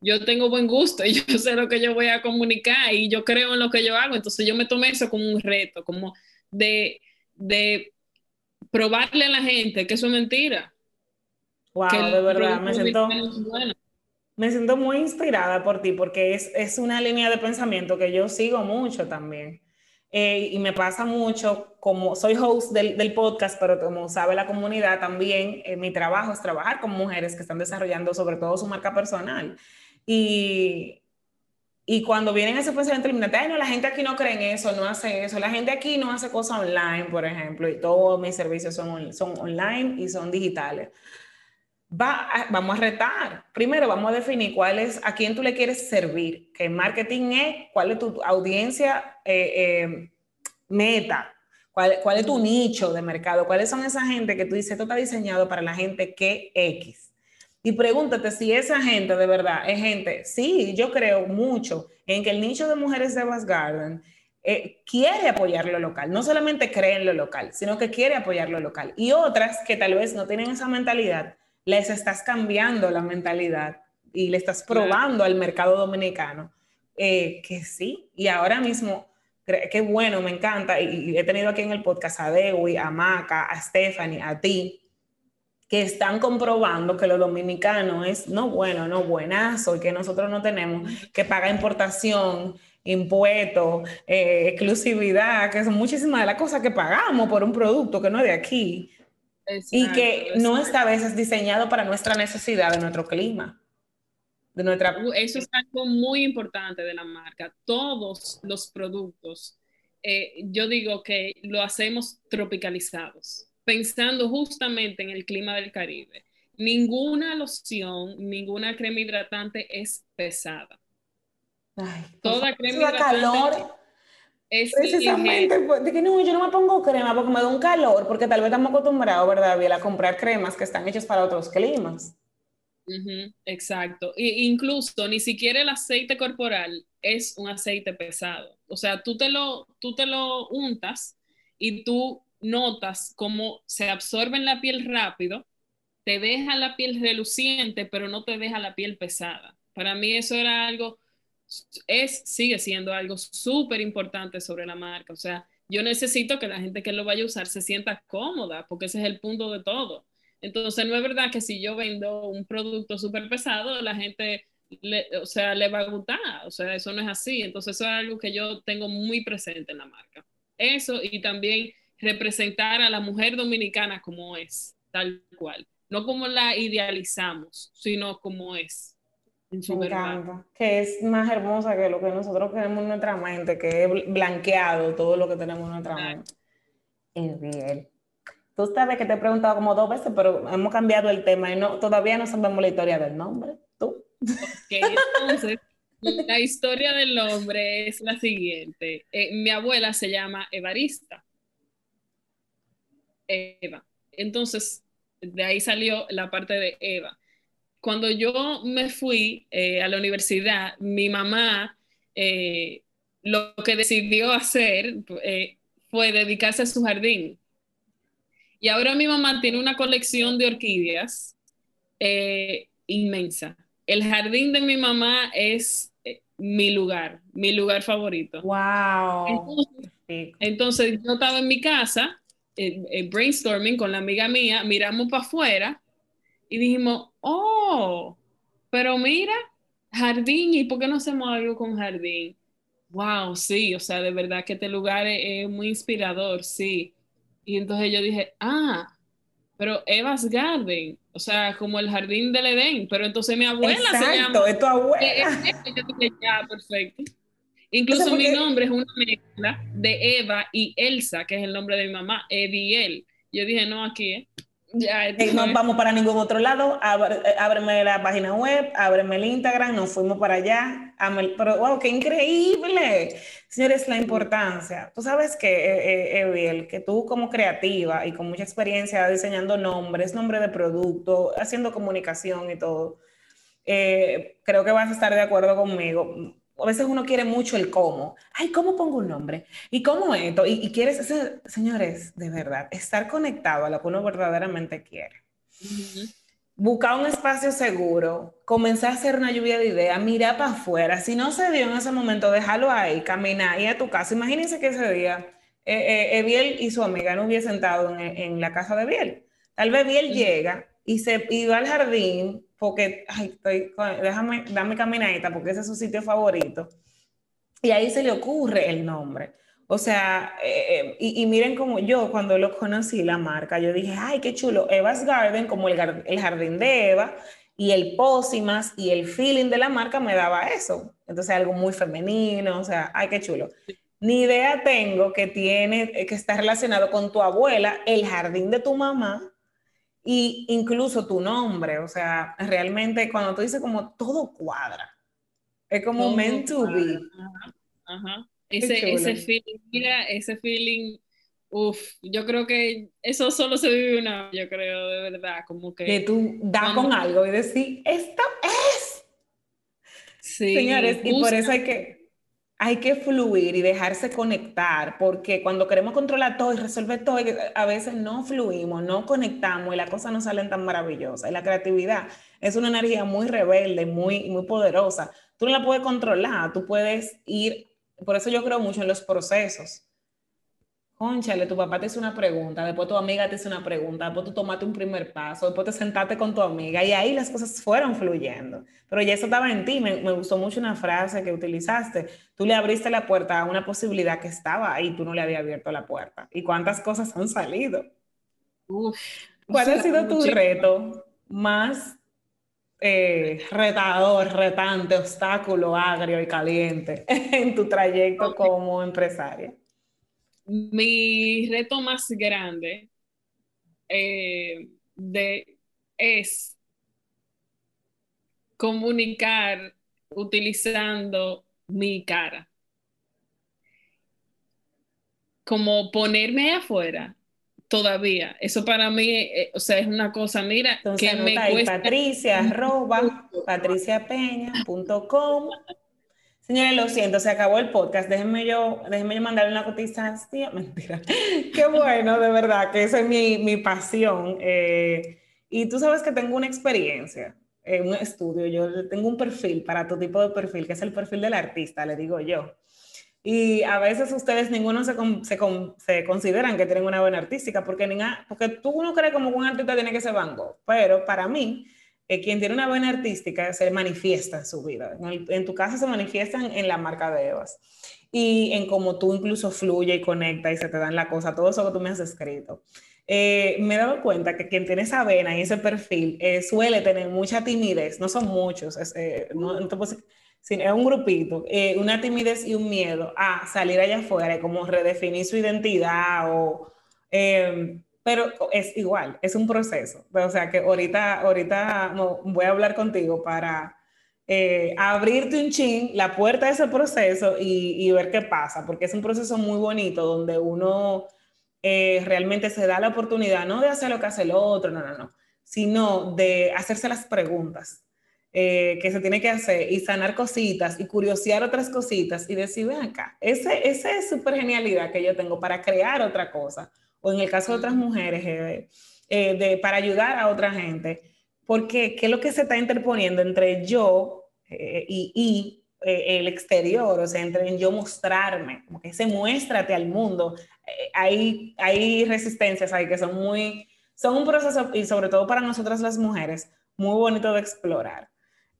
yo tengo buen gusto y yo sé lo que yo voy a comunicar y yo creo en lo que yo hago. Entonces yo me tomé eso como un reto, como de, de probarle a la gente que eso es mentira. Wow, de verdad, me siento, me siento muy inspirada por ti porque es, es, una línea de pensamiento que yo sigo mucho también. Eh, y me pasa mucho, como soy host del, del, podcast, pero como sabe la comunidad también, eh, mi trabajo es trabajar con mujeres que están desarrollando sobre todo su marca personal. Y, y cuando vienen ese pensamiento limitante, ay, no, la gente aquí no cree en eso, no hace eso, la gente aquí no hace cosas online, por ejemplo, y todos mis servicios son, son online y son digitales. Va vamos a retar. Primero, vamos a definir cuál es, a quién tú le quieres servir, que marketing es, cuál es tu audiencia eh, eh, meta, cuál, cuál es tu nicho de mercado, cuáles son esa gente que tú dices, esto está diseñado para la gente que X. Y pregúntate si esa gente de verdad es gente, sí, yo creo mucho en que el nicho de mujeres de Bass Garden eh, quiere apoyar lo local, no solamente cree en lo local, sino que quiere apoyar lo local. Y otras que tal vez no tienen esa mentalidad, les estás cambiando la mentalidad y le estás probando al mercado dominicano eh, que sí. Y ahora mismo, qué bueno, me encanta. Y, he tenido aquí en el podcast a Dewi, a Maca, a Stephanie, a ti, que están comprobando que lo dominicano es no bueno, no buenazo, y que nosotros no tenemos que pagar importación, impuestos, eh, exclusividad, que son muchísimas de las cosas que pagamos por un producto que no es de aquí. Y que no está a veces diseñado para nuestra necesidad de nuestro clima. De nuestra... Uh, eso es algo muy importante de la marca. Todos los productos, eh, yo digo que lo hacemos tropicalizados pensando justamente en el clima del Caribe. Ninguna loción, ninguna crema hidratante es pesada. Toda crema hidratante calor. Es Precisamente, pues, de que no, yo no me pongo crema porque me da un calor, porque tal vez estamos acostumbrados, ¿verdad, Biel, a comprar cremas que están hechas para otros climas. exacto. E incluso ni siquiera el aceite corporal es un aceite pesado. O sea, tú te lo, tú te lo untas y tú notas cómo se absorbe en la piel rápido, te deja la piel reluciente, pero no te deja la piel pesada. Para mí eso era algo, es, sigue siendo algo súper importante sobre la marca. O sea, yo necesito que la gente que lo vaya a usar se sienta cómoda, porque ese es el punto de todo. Entonces, no es verdad que si yo vendo un producto súper pesado, la gente, le, o sea, le va a gustar. O sea, eso no es así. Entonces, eso es algo que yo tengo muy presente en la marca. Eso y también representar a la mujer dominicana como es, tal cual. No como la idealizamos, sino como es. En su Me encanta. Que es más hermosa que lo que nosotros tenemos en nuestra mente, que es blanqueado todo lo que tenemos en nuestra mente. Es bien. Tú sabes que te he preguntado como dos veces, pero hemos cambiado el tema y no, todavía no sabemos la historia del nombre. ¿Tú? Ok, entonces, la historia del nombre es la siguiente. Eh, mi abuela se llama Evarista. Eva. Entonces, de ahí salió la parte de Eva. Cuando yo me fui eh, a la universidad, mi mamá eh, lo que decidió hacer eh, fue dedicarse a su jardín. Y ahora mi mamá tiene una colección de orquídeas inmensa. El jardín de mi mamá es mi lugar, mi lugar favorito. Wow. entonces yo estaba en mi casa brainstorming con la amiga mía, miramos para afuera y dijimos, oh, pero mira, jardín, ¿y por qué no hacemos algo con jardín? Wow, sí, o sea, de verdad que este lugar es, muy inspirador, sí. Y entonces yo dije, ah, pero Eva's Garden, o sea, como el jardín del Edén, pero entonces mi abuela se llama. es tu abuela. ya, perfecto. Incluso mi nombre es una mezcla de Eva y Elsa, que es el nombre de mi mamá, Ediel. Yo dije, no, aquí, ¿eh? Ya, Eh, no vamos para ningún otro lado, ábre- eh, ábreme la página web, ábreme el Instagram, nos fuimos para allá. Pero, wow, qué increíble. Señores, la importancia. Tú sabes que, eh, eh, Eviel, que tú como creativa y con mucha experiencia diseñando nombres, nombre de producto, haciendo comunicación y todo, eh, creo que vas a estar de acuerdo conmigo. A veces uno quiere mucho el cómo. Ay, ¿cómo pongo un nombre? ¿Y cómo esto? Y, y quieres, ese- señores, de verdad, estar conectado a lo que uno verdaderamente quiere. Ujú. Buscar un espacio seguro, comenzar a hacer una lluvia de ideas, mirar para afuera. Si no se dio en ese momento, déjalo ahí, caminar, ir a tu casa. Imagínense que ese día eh, eh, Eviel y su amiga no hubiesen sentado en, en la casa de Biel. Tal vez Biel llega y se y va al jardín porque, ay, estoy, déjame, dame caminadita porque ese es su sitio favorito. Y ahí se le ocurre el nombre. O sea, eh, eh, y, y miren como yo cuando lo conocí la marca, yo dije, ay, qué chulo, Eva's Garden, como el, el jardín de Eva, y el pócimas y el feeling de la marca me daba eso. Entonces algo muy femenino, o sea, ay, qué chulo. Ni idea tengo que tiene, eh, que está relacionado con tu abuela, el jardín de tu mamá, y incluso tu nombre. O sea, realmente cuando tú dices como todo cuadra, es como Todo meant to be. Ajá, ajá. Ese, ese feeling, mira, ese feeling, uff, yo creo que eso solo se vive una, vez, yo creo, de verdad, como que que tú Cuando- con algo y decir, esto es. sí, Señores, y por eso hay que, hay que fluir y dejarse conectar, porque cuando queremos controlar todo y resolver todo, a veces no fluimos, no conectamos y las cosas no salen tan maravillosas. Y la creatividad es una energía muy rebelde, muy, muy poderosa. Tú no la puedes controlar, tú puedes ir, por eso yo creo mucho en los procesos. Conchale, tu papá te hizo una pregunta, después tu amiga te hizo una pregunta, después tú tomaste un primer paso, después te sentaste con tu amiga y ahí las cosas fueron fluyendo. Pero ya eso estaba en ti, me, me gustó mucho una frase que utilizaste. Tú le abriste la puerta a una posibilidad que estaba ahí, tú no le habías abierto la puerta. ¿Y cuántas cosas han salido? uf, ¿Cuál ha sido tu muchísimas. reto más eh, retador, retante, obstáculo, agrio y caliente en tu trayecto como empresaria? Mi reto más grande eh, de, es comunicar utilizando mi cara. Como ponerme afuera todavía. Eso para mí, eh, o sea, es una cosa, mira, Entonces que me cuesta. patricia arroba patriciapeña.com. Señores, lo siento, se acabó el podcast. Déjenme yo, déjenme yo mandarle una cotización. Mentira. Qué bueno, de verdad, que esa es mi, mi pasión. Eh, y tú sabes que tengo una experiencia, eh, un estudio. Yo tengo un perfil para tu tipo de perfil, que es el perfil del artista, le digo yo. Y a veces ustedes ninguno se, con- se, con- se consideran que tienen una buena artística, porque, ninga- porque tú no crees como que un artista tiene que ser Van Gogh, pero para mí, eh, quien tiene una buena artística se manifiesta en su vida. En, el- en tu caso se manifiestan en la marca de Evas y en cómo tú incluso fluye y conecta y se te dan la cosa, todo eso que tú me has escrito. Eh, me he dado cuenta que quien tiene esa vena y ese perfil eh, suele tener mucha timidez, no son muchos, es, eh, no, es un grupito, eh, una timidez y un miedo a salir allá afuera como redefinir su identidad o... pero es igual, es un proceso. O sea que ahorita, ahorita voy a hablar contigo para eh, abrirte un chin la puerta de ese proceso y, y ver qué pasa, porque es un proceso muy bonito donde uno eh, realmente se da la oportunidad no de hacer lo que hace el otro, no, no, no, sino de hacerse las preguntas eh, que se tiene que hacer y sanar cositas y curiosear otras cositas y decir, ven acá, ese, esa es súper genialidad que yo tengo para crear otra cosa, o en el caso de otras mujeres, eh, eh, de, para ayudar a otra gente, porque qué es lo que se está interponiendo entre yo eh, y, y eh, el exterior, o sea, entre yo mostrarme, como que ese muéstrate al mundo. Eh, hay, hay resistencias ahí que son muy, son un proceso, y sobre todo para nosotras las mujeres, muy bonito de explorar.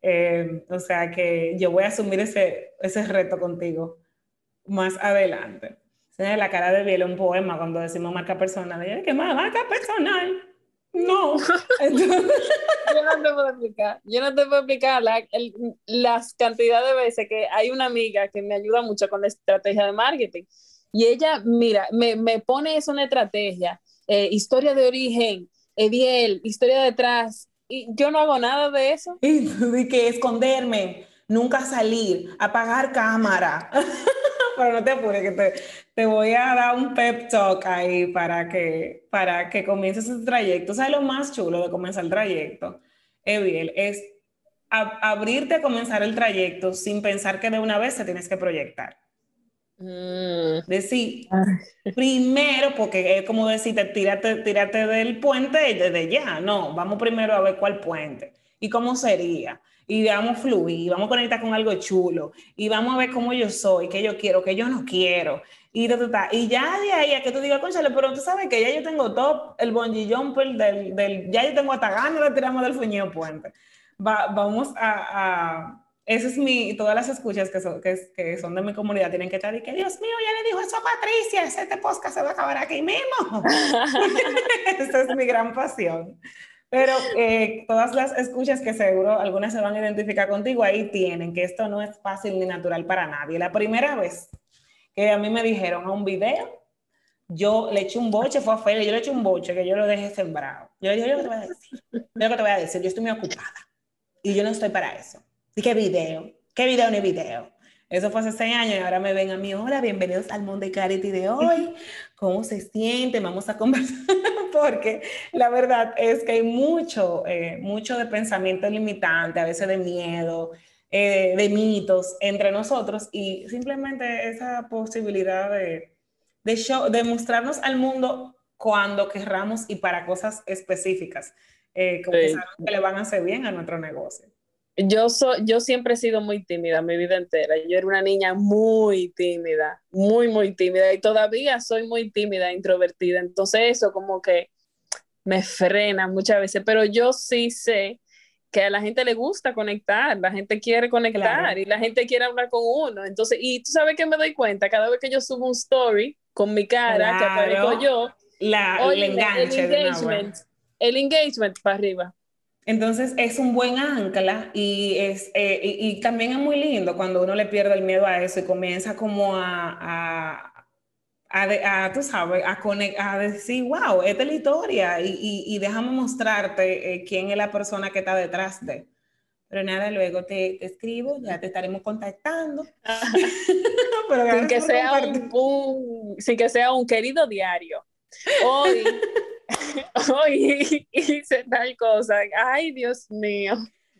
Eh, o sea que yo voy a asumir ese, ese reto contigo más adelante. Se la cara de Biel un poema cuando decimos marca personal. Yo, ¿qué más? Marca personal. No. Entonces, Yo no te puedo explicar, yo no te puedo explicar la, el, las cantidades de veces que hay una amiga que me ayuda mucho con la estrategia de marketing y ella, mira, me, me pone eso una estrategia, eh, historia de origen, Ediel, historia detrás. Y yo no hago nada de eso. Y que esconderme, nunca salir, apagar cámara. Pero no te apures, que te, te, voy a dar un pep talk ahí para que, para que comiences ese trayecto. ¿Sabes lo más chulo de comenzar el trayecto? Eviel, es abrirte a comenzar el trayecto sin pensar que de una vez te tienes que proyectar. Mm. Decir, primero, porque es como decirte, tírate, tírate del puente desde ya. No, vamos primero a ver cuál puente y cómo sería. Y vamos a fluir, vamos a conectar con algo chulo. Y vamos a ver cómo yo soy, qué yo quiero, qué yo no quiero. Y, y ya de ahí a que tú digas, conchale, pero tú sabes que ya yo tengo todo el bungee jumper del, del ya yo tengo hasta ganas de tirarme del fuñido puente. vamos a esa es mi, todas las escuchas que son, que, que son de mi comunidad tienen que estar y que Dios mío, ya le dijo eso a Patricia, este podcast se va a acabar aquí mismo. Esa es mi gran pasión. Pero eh, todas las escuchas que seguro algunas se van a identificar contigo, ahí tienen que esto no es fácil ni natural para nadie. La primera vez que a mí me dijeron a un video, yo le eché un boche, fue a Feli, yo le eché un boche que yo lo dejé sembrado. Yo le dije, yo te voy a decir, yo te voy a decir, yo estoy muy ocupada y yo no estoy para eso. ¿Y qué video? ¿Qué video ni video? Eso fue hace seis años y ahora me ven a mí, hola, bienvenidos al Mundo de Clarity de hoy. ¿Cómo se siente? Vamos a conversar porque la verdad es que hay mucho, eh, mucho de pensamiento limitante, a veces de miedo, eh, de mitos entre nosotros y simplemente esa posibilidad de, de, show, de mostrarnos al mundo cuando querramos y para cosas específicas eh, que le van a hacer bien a nuestro negocio. Yo, soy, yo siempre he sido muy tímida mi vida entera. Yo era una niña muy tímida, muy, muy tímida y todavía soy muy tímida, introvertida. Entonces eso como que me frena muchas veces, pero yo sí sé que a la gente le gusta conectar, la gente quiere conectar y la gente quiere hablar con uno. Entonces, y tú sabes que me doy cuenta, cada vez que yo subo un story con mi cara, que aparezco yo, la, el, engagement, el engagement para arriba. Entonces es un buen ancla y, es, eh, y, también es muy lindo cuando uno le pierde el miedo a eso y comienza como a, a, a, tú sabes, a, a decir, wow, esta es la historia y, y, déjame mostrarte eh, quién es la persona que está detrás de. Pero nada, luego te, escribo, ya te estaremos contactando. sin, que sea un, sin que sea un querido diario. Hoy hice tal cosa, ay Dios mío.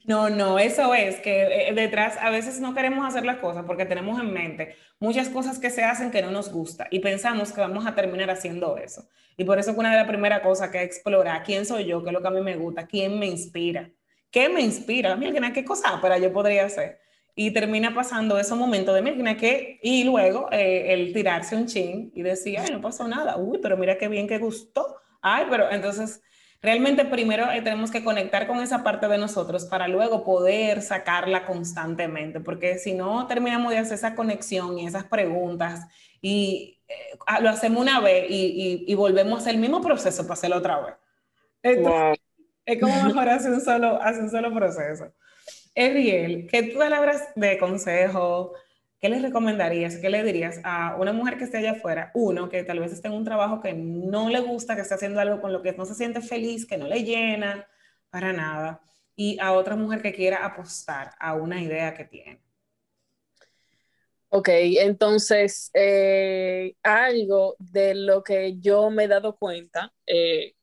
No, no, eso es que eh, detrás a veces no queremos hacer las cosas porque tenemos en mente muchas cosas que se hacen que no nos gusta y pensamos que vamos a terminar haciendo eso. Y por eso es una de las primeras cosas que explora quién soy yo, qué es lo que a mí me gusta, quién me inspira, qué me inspira, mira, qué cosa para yo podría hacer. Y termina pasando esos momentos de, mira, que, y luego eh, el tirarse un chin y decir, ay, no pasó nada, uy, pero mira qué bien que gustó Ay, pero entonces realmente primero eh, tenemos que conectar con esa parte de nosotros para luego poder sacarla constantemente, porque si no terminamos de hacer esa conexión y esas preguntas y eh, lo hacemos una vez y, volvemos a hacer el mismo proceso para hacerlo otra vez. Es como mejor hacer un solo, hacer un solo proceso. Ariel, ¿qué palabras de consejo, ¿qué les recomendarías, qué le dirías a una mujer que esté allá afuera? Uno, que tal vez esté en un trabajo que no le gusta, que está haciendo algo con lo que no se siente feliz, que no le llena para nada. Y a otra mujer que quiera apostar a una idea que tiene. Ok, entonces, eh, algo de lo que yo me he dado cuenta eh,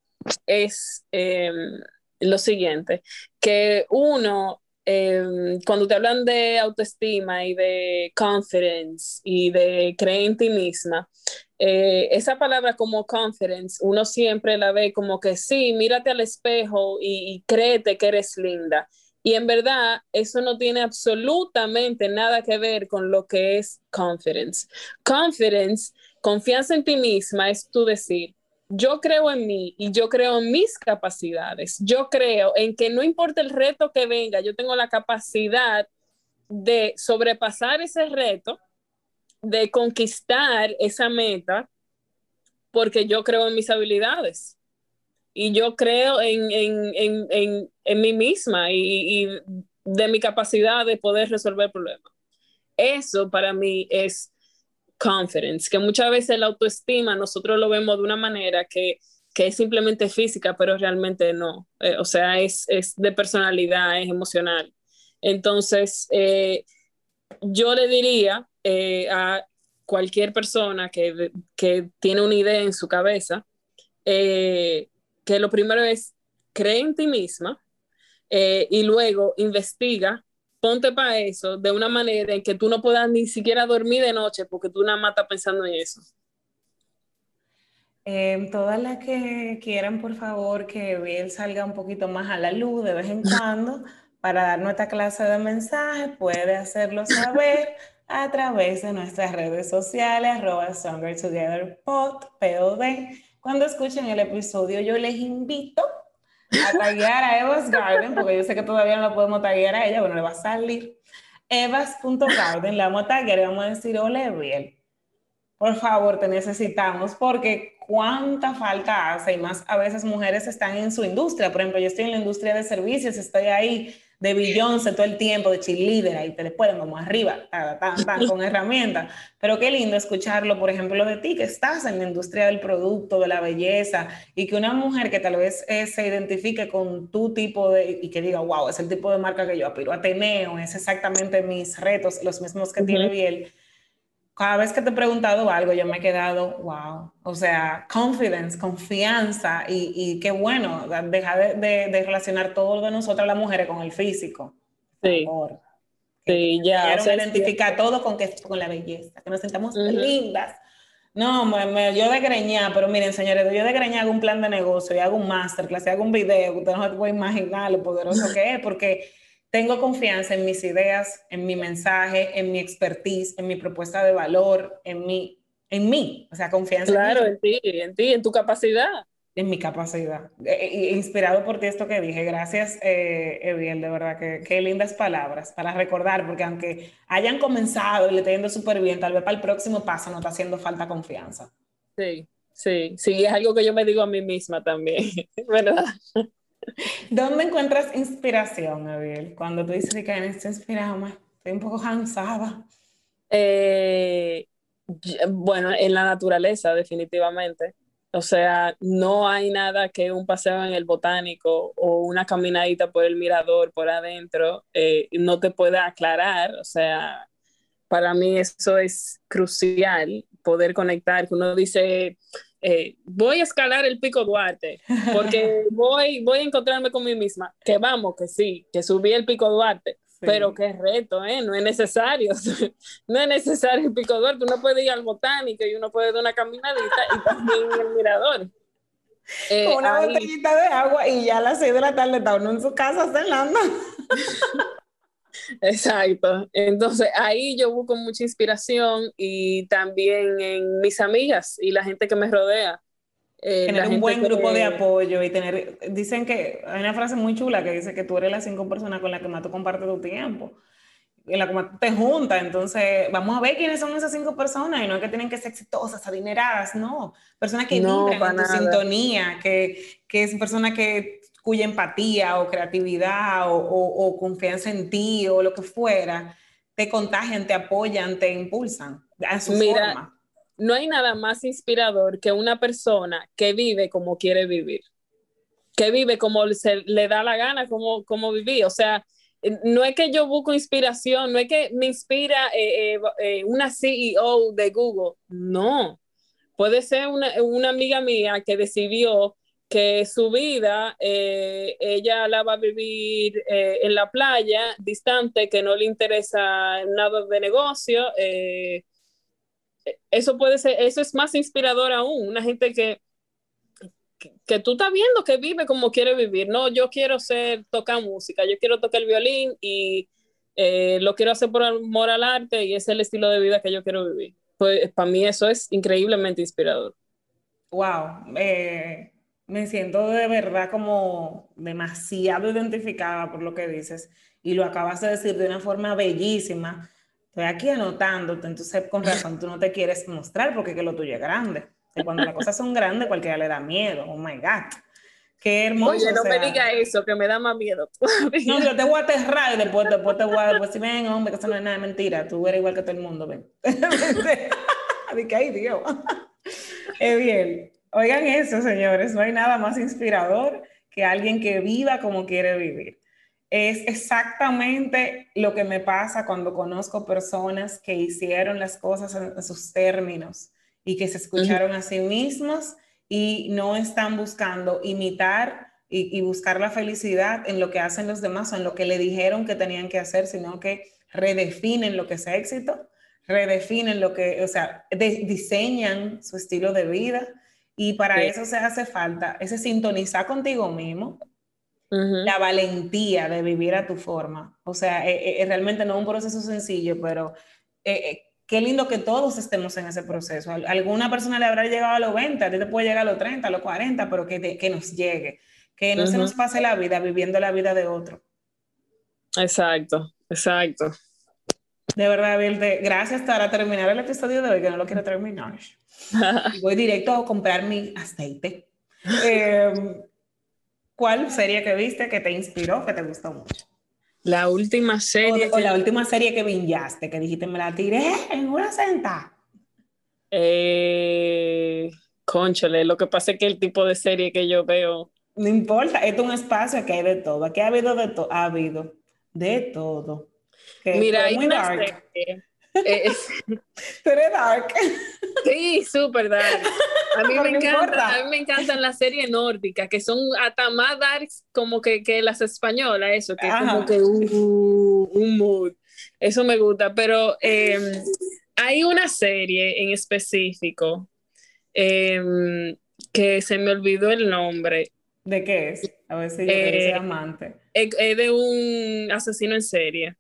es em, lo siguiente, que uno Em, cuando te hablan de autoestima y de confidence y de creer en ti misma, eh, esa palabra como confidence, uno siempre la ve como que sí, mírate al espejo y, y créete que eres linda. Y en verdad, eso no tiene absolutamente nada que ver con lo que es confidence. Confidence, confianza en ti misma, es tú decir, yo creo en mí y yo creo en mis capacidades. Yo creo en que no importa el reto que venga, yo tengo la capacidad de sobrepasar ese reto, de conquistar esa meta, porque yo creo en mis habilidades y yo creo en, en, mí misma y de mi capacidad de poder resolver problemas. Eso para mí es confidence, que muchas veces la autoestima nosotros lo vemos de una manera que, que es simplemente física, pero realmente no. Eh, o sea, es, es, de personalidad, es emocional. Entonces, eh, yo le diría a cualquier persona que, que, tiene una idea en su cabeza, que lo primero es cree en ti misma y luego investiga ponte para eso de una manera en que tú no puedas ni siquiera dormir de noche porque tú nada más estás pensando en eso. Eh, todas las que quieran, por favor, que Biel salga un poquito más a la luz de vez en cuando para dar nuestra clase de mensajes, puede hacerlo saber a través de nuestras redes sociales, arroba POD. Cuando escuchen el episodio, yo les invito a taguear a Evas Garden, porque yo sé que todavía no la podemos taguear a ella, bueno, le va a salir. Evas.garden, la vamos a taguear y vamos a decir, hola, Biel, por favor, te necesitamos, porque cuánta falta hace, y más a veces mujeres están en su industria, por ejemplo, yo estoy en la industria de servicios, estoy ahí de Beyoncé todo el tiempo, de cheerleader, ahí te le pueden como arriba, tan, tan, con herramientas. Pero qué lindo escucharlo, por ejemplo, de ti, que estás en la industria del producto, de la belleza, y que una mujer que tal vez eh, se identifique con tu tipo de, y que diga, wow, es el tipo de marca que yo aspiro a tener, es exactamente mis retos, los mismos que tiene Biel cada vez que te he preguntado algo, yo me he quedado, wow, o sea, confidence, confianza y, y qué bueno, deja de, de, relacionar todo lo de nosotras las mujeres con el físico. Sí. Sí, ya. O sea, identificar todo con, que, con la belleza, que nos sentamos lindas. No, me, yo de greñar, pero miren, señores, yo de greñar hago un plan de negocio y hago un masterclass y hago un video, usted no se puede imaginar lo poderoso que es, porque tengo confianza en mis ideas, en mi mensaje, en mi expertise, en mi propuesta de valor, en mí, en mí, o sea, confianza. Claro, en, ti, en ti, en tu capacidad. En mi capacidad. E, inspirado por ti esto que dije. Gracias, eh, Eviel, de verdad, que, qué lindas palabras para recordar, porque aunque hayan comenzado y le esté yendo súper bien, tal vez para el próximo paso no está haciendo falta confianza. Sí, sí, sí, es algo que yo me digo a mí misma también, ¿verdad? ¿Dónde encuentras inspiración, Abiel? Cuando tú dices que necesito inspirarme, estoy un poco cansada. Eh, bueno, en la naturaleza, definitivamente. O sea, no hay nada que un paseo en el botánico o una caminadita por el mirador, por adentro, eh, no te pueda aclarar. O sea, para mí eso es crucial, poder conectar, uno dice, eh, voy a escalar el pico Duarte, porque voy, voy a encontrarme con mí misma, que vamos, que sí, que subí el pico Duarte, pero qué reto, ¿eh? No es necesario, no es necesario el pico Duarte, uno puede ir al botánico y uno puede dar una caminadita y también el mirador. Eh, una botellita de agua y ya a las 6 de la tarde está uno en su casa cenando. Exacto. Entonces ahí yo busco mucha inspiración y también en mis amigas y la gente que me rodea. Eh, tener un buen grupo de apoyo y tener, dicen que hay una frase muy chula que dice que tú eres las cinco personas con las que más tú compartes tu tiempo y la que más te junta, entonces vamos a ver quiénes son esas cinco personas y no es que tienen que ser exitosas, adineradas, no, personas que no, vibran en tu sintonía, que, que es persona que cuya empatía o creatividad o, confianza en ti o lo que fuera, te contagian, te apoyan, te impulsan a su Mira, No hay nada más inspirador que una persona que vive como quiere vivir, que vive como se le da la gana, como, como vivir. O sea, no es que yo busco inspiración, no es que me inspira eh, eh, eh, una CEO de Google, no. Puede ser una, una amiga mía que decidió que su vida eh, ella la va a vivir eh, en la playa, distante, que no le interesa nada de negocio. Eh, eso puede ser, eso es más inspirador aún, una gente que, que, tú estás viendo que vive como quiere vivir. No, yo quiero ser, tocar música, yo quiero tocar el violín y lo quiero hacer por amor al arte y es el estilo de vida que yo quiero vivir. Pues para mí eso es increíblemente inspirador. Wow me siento de verdad como demasiado identificada por lo que dices y lo acabas de decir de una forma bellísima. Estoy aquí anotándote, entonces con razón tú no te quieres mostrar porque que lo tuyo es grande. Y cuando las cosas son grandes, cualquiera le da miedo. Oh my God. Qué hermoso. Oye, no me diga eso, que me da más miedo. No, yo te voy a aterrar y después, después te voy a después si ven, hombre, que eso no es nada de mentira. Tú eres igual que todo el mundo, ven. Así que, ay, Dios. Es bien Oigan eso, señores, no hay nada más inspirador que alguien que viva como quiere vivir. Es exactamente lo que me pasa cuando conozco personas que hicieron las cosas en, sus términos y que se escucharon a sí mismas y no están buscando imitar y, buscar la felicidad en lo que hacen los demás o en lo que le dijeron que tenían que hacer, sino que redefinen lo que es éxito, redefinen lo que, o sea, diseñan su estilo de vida y para eso se hace falta ese sintonizar contigo mismo, la valentía de vivir a tu forma. O sea, eh, eh, realmente no es un proceso sencillo, pero eh, qué lindo que todos estemos en ese proceso. Alguna persona le habrá llegado a los 20, a ti te puede llegar a los 30, a los 40, pero que, que nos llegue que no se nos pase la vida viviendo la vida de otro. Exacto, exacto. De verdad, gracias para terminar el episodio de hoy, que no lo quiero terminar. voy directo a comprar mi aceite. Em, ¿Cuál serie que viste que te inspiró, que te gustó mucho? La última serie. O, la última serie que viñaste, que dijiste, me la tiré en una senta. Eh, conchole, lo que pasa es que el tipo de serie que yo veo no importa, es un espacio que hay de todo. Aquí ha habido de todo, ha habido de todo. Mira, hay muy dark. Eh, eres dark. Sí, súper dark. A mí, me encanta, a mí me encantan las series nórdicas, que son hasta más dark como que, que las españolas, eso, que es como que uh, un mood. Eso me gusta, pero em, hay una serie en específico em, que se me olvidó el nombre, ¿De qué es? A ver si yo eh, amante. Es, de un asesino en serie.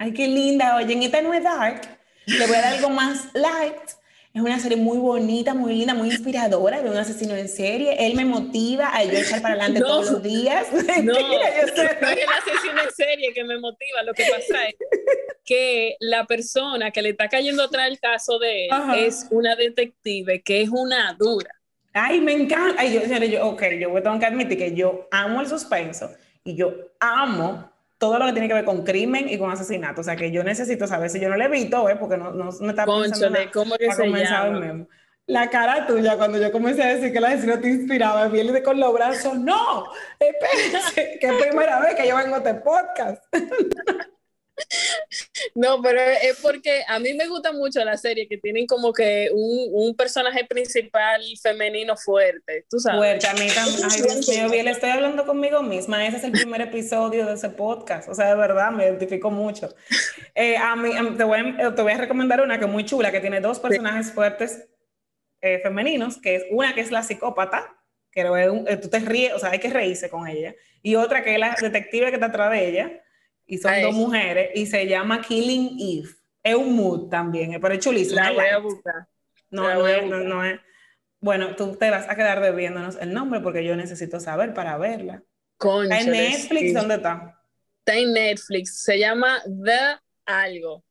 Ay, qué linda. Oye, en esta no es dark. Le voy a dar algo más light. Es una serie muy bonita, muy linda, muy inspiradora de un asesino en serie. Él me motiva a yo echar para adelante todos los días. No, no es el asesino en serie que me motiva. Lo que pasa es que la persona que le está cayendo atrás el caso de él es una detective que es una dura. Ay, me encanta. Ay, yo, yo, ok, yo tengo que admitir que yo amo el suspenso y yo amo todo lo que tiene que ver con crimen y con asesinato. O sea, que yo necesito saber si yo no le evito, ¿eh? porque no, no me está. ¿cómo que se llama? La cara tuya cuando yo comencé a decir que el asesino te inspiraba, viene con los brazos. No, espérense, que es primera vez que yo vengo a este podcast. No, pero es porque a mí me gusta mucho la serie que tienen como que un, un personaje principal femenino fuerte, tú sabes. Fuerte, a mí también. Ay, Dios mío, bien, estoy hablando conmigo misma. Ese es el primer episodio de ese podcast. O sea, de verdad, me identifico mucho. Eh, a mí, te voy a, te voy a recomendar una que es muy chula, que tiene dos personajes fuertes eh, femeninos, que es una que es la psicópata, que eh, tú te ríes, o sea, hay que reírse con ella, y otra que es la detective que está atrás de ella y son dos mujeres y se llama Killing Eve. Es un mood también, pero es chulísimo. La voy a buscar. No, no es, no, es. Bueno, tú te vas a quedar debiéndonos el nombre porque yo necesito saber para verla. ¿Está en Netflix? ¿Dónde está? Está en Netflix. Se llama The Algo.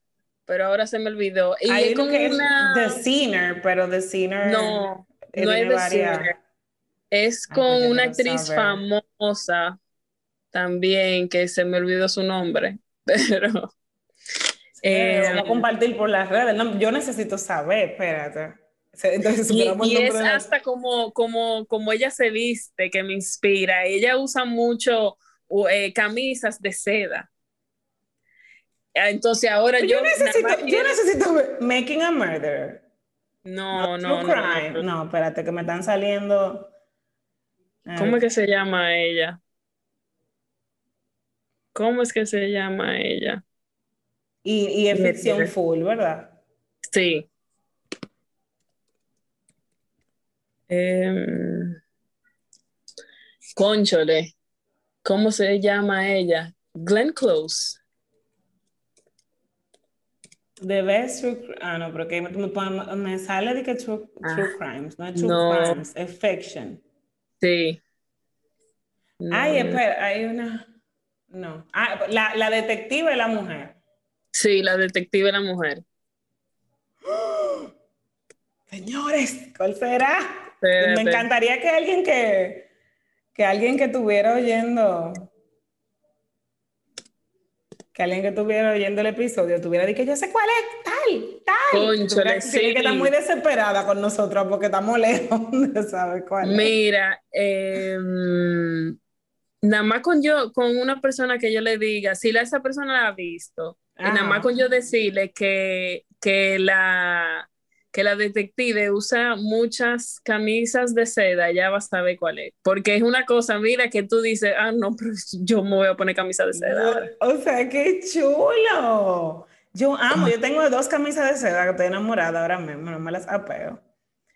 Pero ahora se me olvidó. Y es como una... The Sinner, pero The Sinner. No, no es The Sinner. Es ah, con una actriz famosa también, que se me olvidó su nombre, pero... Eh, vamos a compartir por las redes. yo necesito saber, espérate. Entonces, y, es hasta como, como, como ella se viste que me inspira. Ella usa mucho eh, camisas de seda. Ah, entonces ahora yo... Yo necesito, yo necesito Making a Murder. No, no, no, no. No, espérate, que me están saliendo... ¿Cómo es que se llama ella? ¿Cómo es que se llama ella? Y, y es ficción full, ¿verdad? Sí. Eh, conchole, ¿cómo se llama ella? Glenn Close. The best true Ah, no, pero que me, me, sale de que true, ah, true crimes, no es true crimes, es fiction. Sí. Ay, espera, hay una. No. Ah, la, la detective es la mujer. Sí, la detective es la mujer. Señores, ¿cuál será? Me encantaría que alguien que, que alguien que estuviera oyendo que alguien que estuviera oyendo el episodio tuviera dicho que yo sé cuál es, tal, tal. Conchole, sí. que está muy desesperada con nosotros porque estamos lejos de saber cuál Mira, em, nada más con yo, con una persona que yo le diga, si la, esa persona la ha visto, y nada más con yo decirle que, que la que la detective usa muchas camisas de seda, ya vas a saber cuál es. Porque es una cosa, mira, que tú dices, ah, no, pero yo me voy a poner camisa de seda. O sea, qué chulo. Yo amo, yo tengo dos camisas de seda que estoy enamorada ahora mismo, no me las apeo.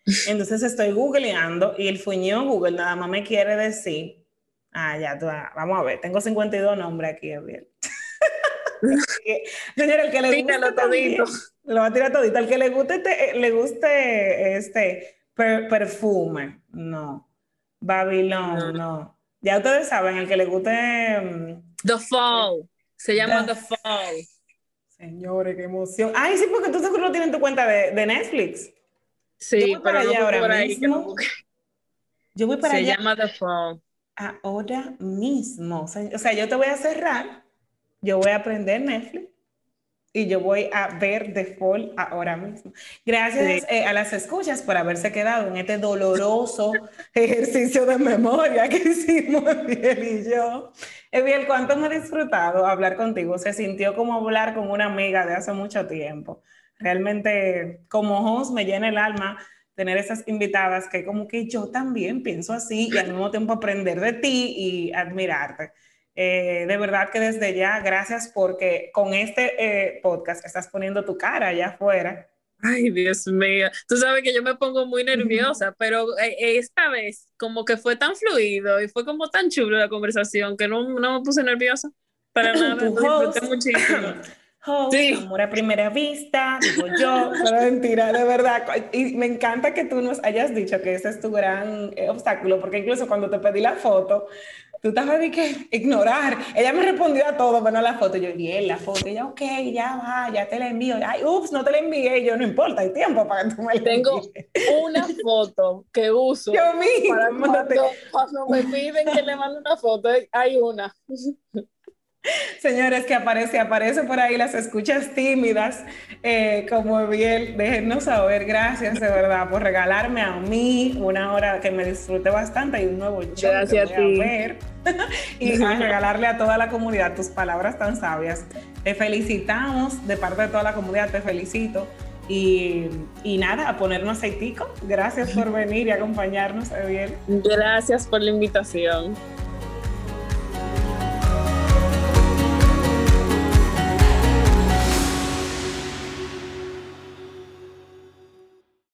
Entonces estoy googleando y el fuñón Google nada más me quiere decir, ah, ya, tú, ah, vamos a ver, tengo 52 nombres aquí, bien. Señor, el que le gusta todito. Lo va a tirar todito. El que le guste, este, le guste este perfume, no. Babilón, no. Ya ustedes saben, el que le guste... Mm, the Fall. Se llama The, Fall. Señores, qué emoción. Ay, sí, porque tú seguro lo tienes en tu cuenta de, de Netflix. Sí, pero allá no ahora mismo. Yo voy para Se allá. Se llama The Fall. Ahora mismo. O sea, yo te voy a cerrar. Yo voy a aprender Netflix y yo voy a ver The Fall ahora mismo. Gracias eh, a las escuchas por haberse quedado en este doloroso ejercicio de memoria que hicimos Eviel y yo. Eviel, ¿cuánto me he disfrutado hablar contigo? Se sintió como hablar con una amiga de hace mucho tiempo. Realmente, como host, me llena el alma tener esas invitadas que como que yo también pienso así y al mismo tiempo aprender de ti y admirarte. Eh, de verdad que desde ya, gracias porque con este eh, podcast estás poniendo tu cara allá afuera. Ay, Dios mío. Tú sabes que yo me pongo muy nerviosa, pero eh, esta vez como que fue tan fluido y fue como tan chulo la conversación que no, no me puse nerviosa para nada. disfruté muchísimo. sí. amor a primera vista, digo yo, pero mentira, de verdad. Y me encanta que tú nos hayas dicho que ese es tu gran obstáculo, porque incluso cuando te pedí la foto, tú estabas de que ignorar. Ella me respondió a todo, bueno, la foto. Yo, bien, la foto. Ella, ok, ya va, ya te la envío. Ay, ups, no te la envié. Yo, no importa, hay tiempo para que tú me la Tengo una foto que uso. Yo mismo. Para cuando, cuando me piden que le mande una foto, hay una. Señores, que aparece, aparece por ahí las escuchas tímidas, eh, como bien, déjenos saber, gracias de verdad por regalarme a mí una hora que me disfrute bastante y un nuevo show gracias a ti. ver y a regalarle a toda la comunidad tus palabras tan sabias. Te felicitamos, de parte de toda la comunidad te felicito y, y, nada, a ponernos aceitico. Gracias por venir y acompañarnos, Eviel. Gracias por la invitación.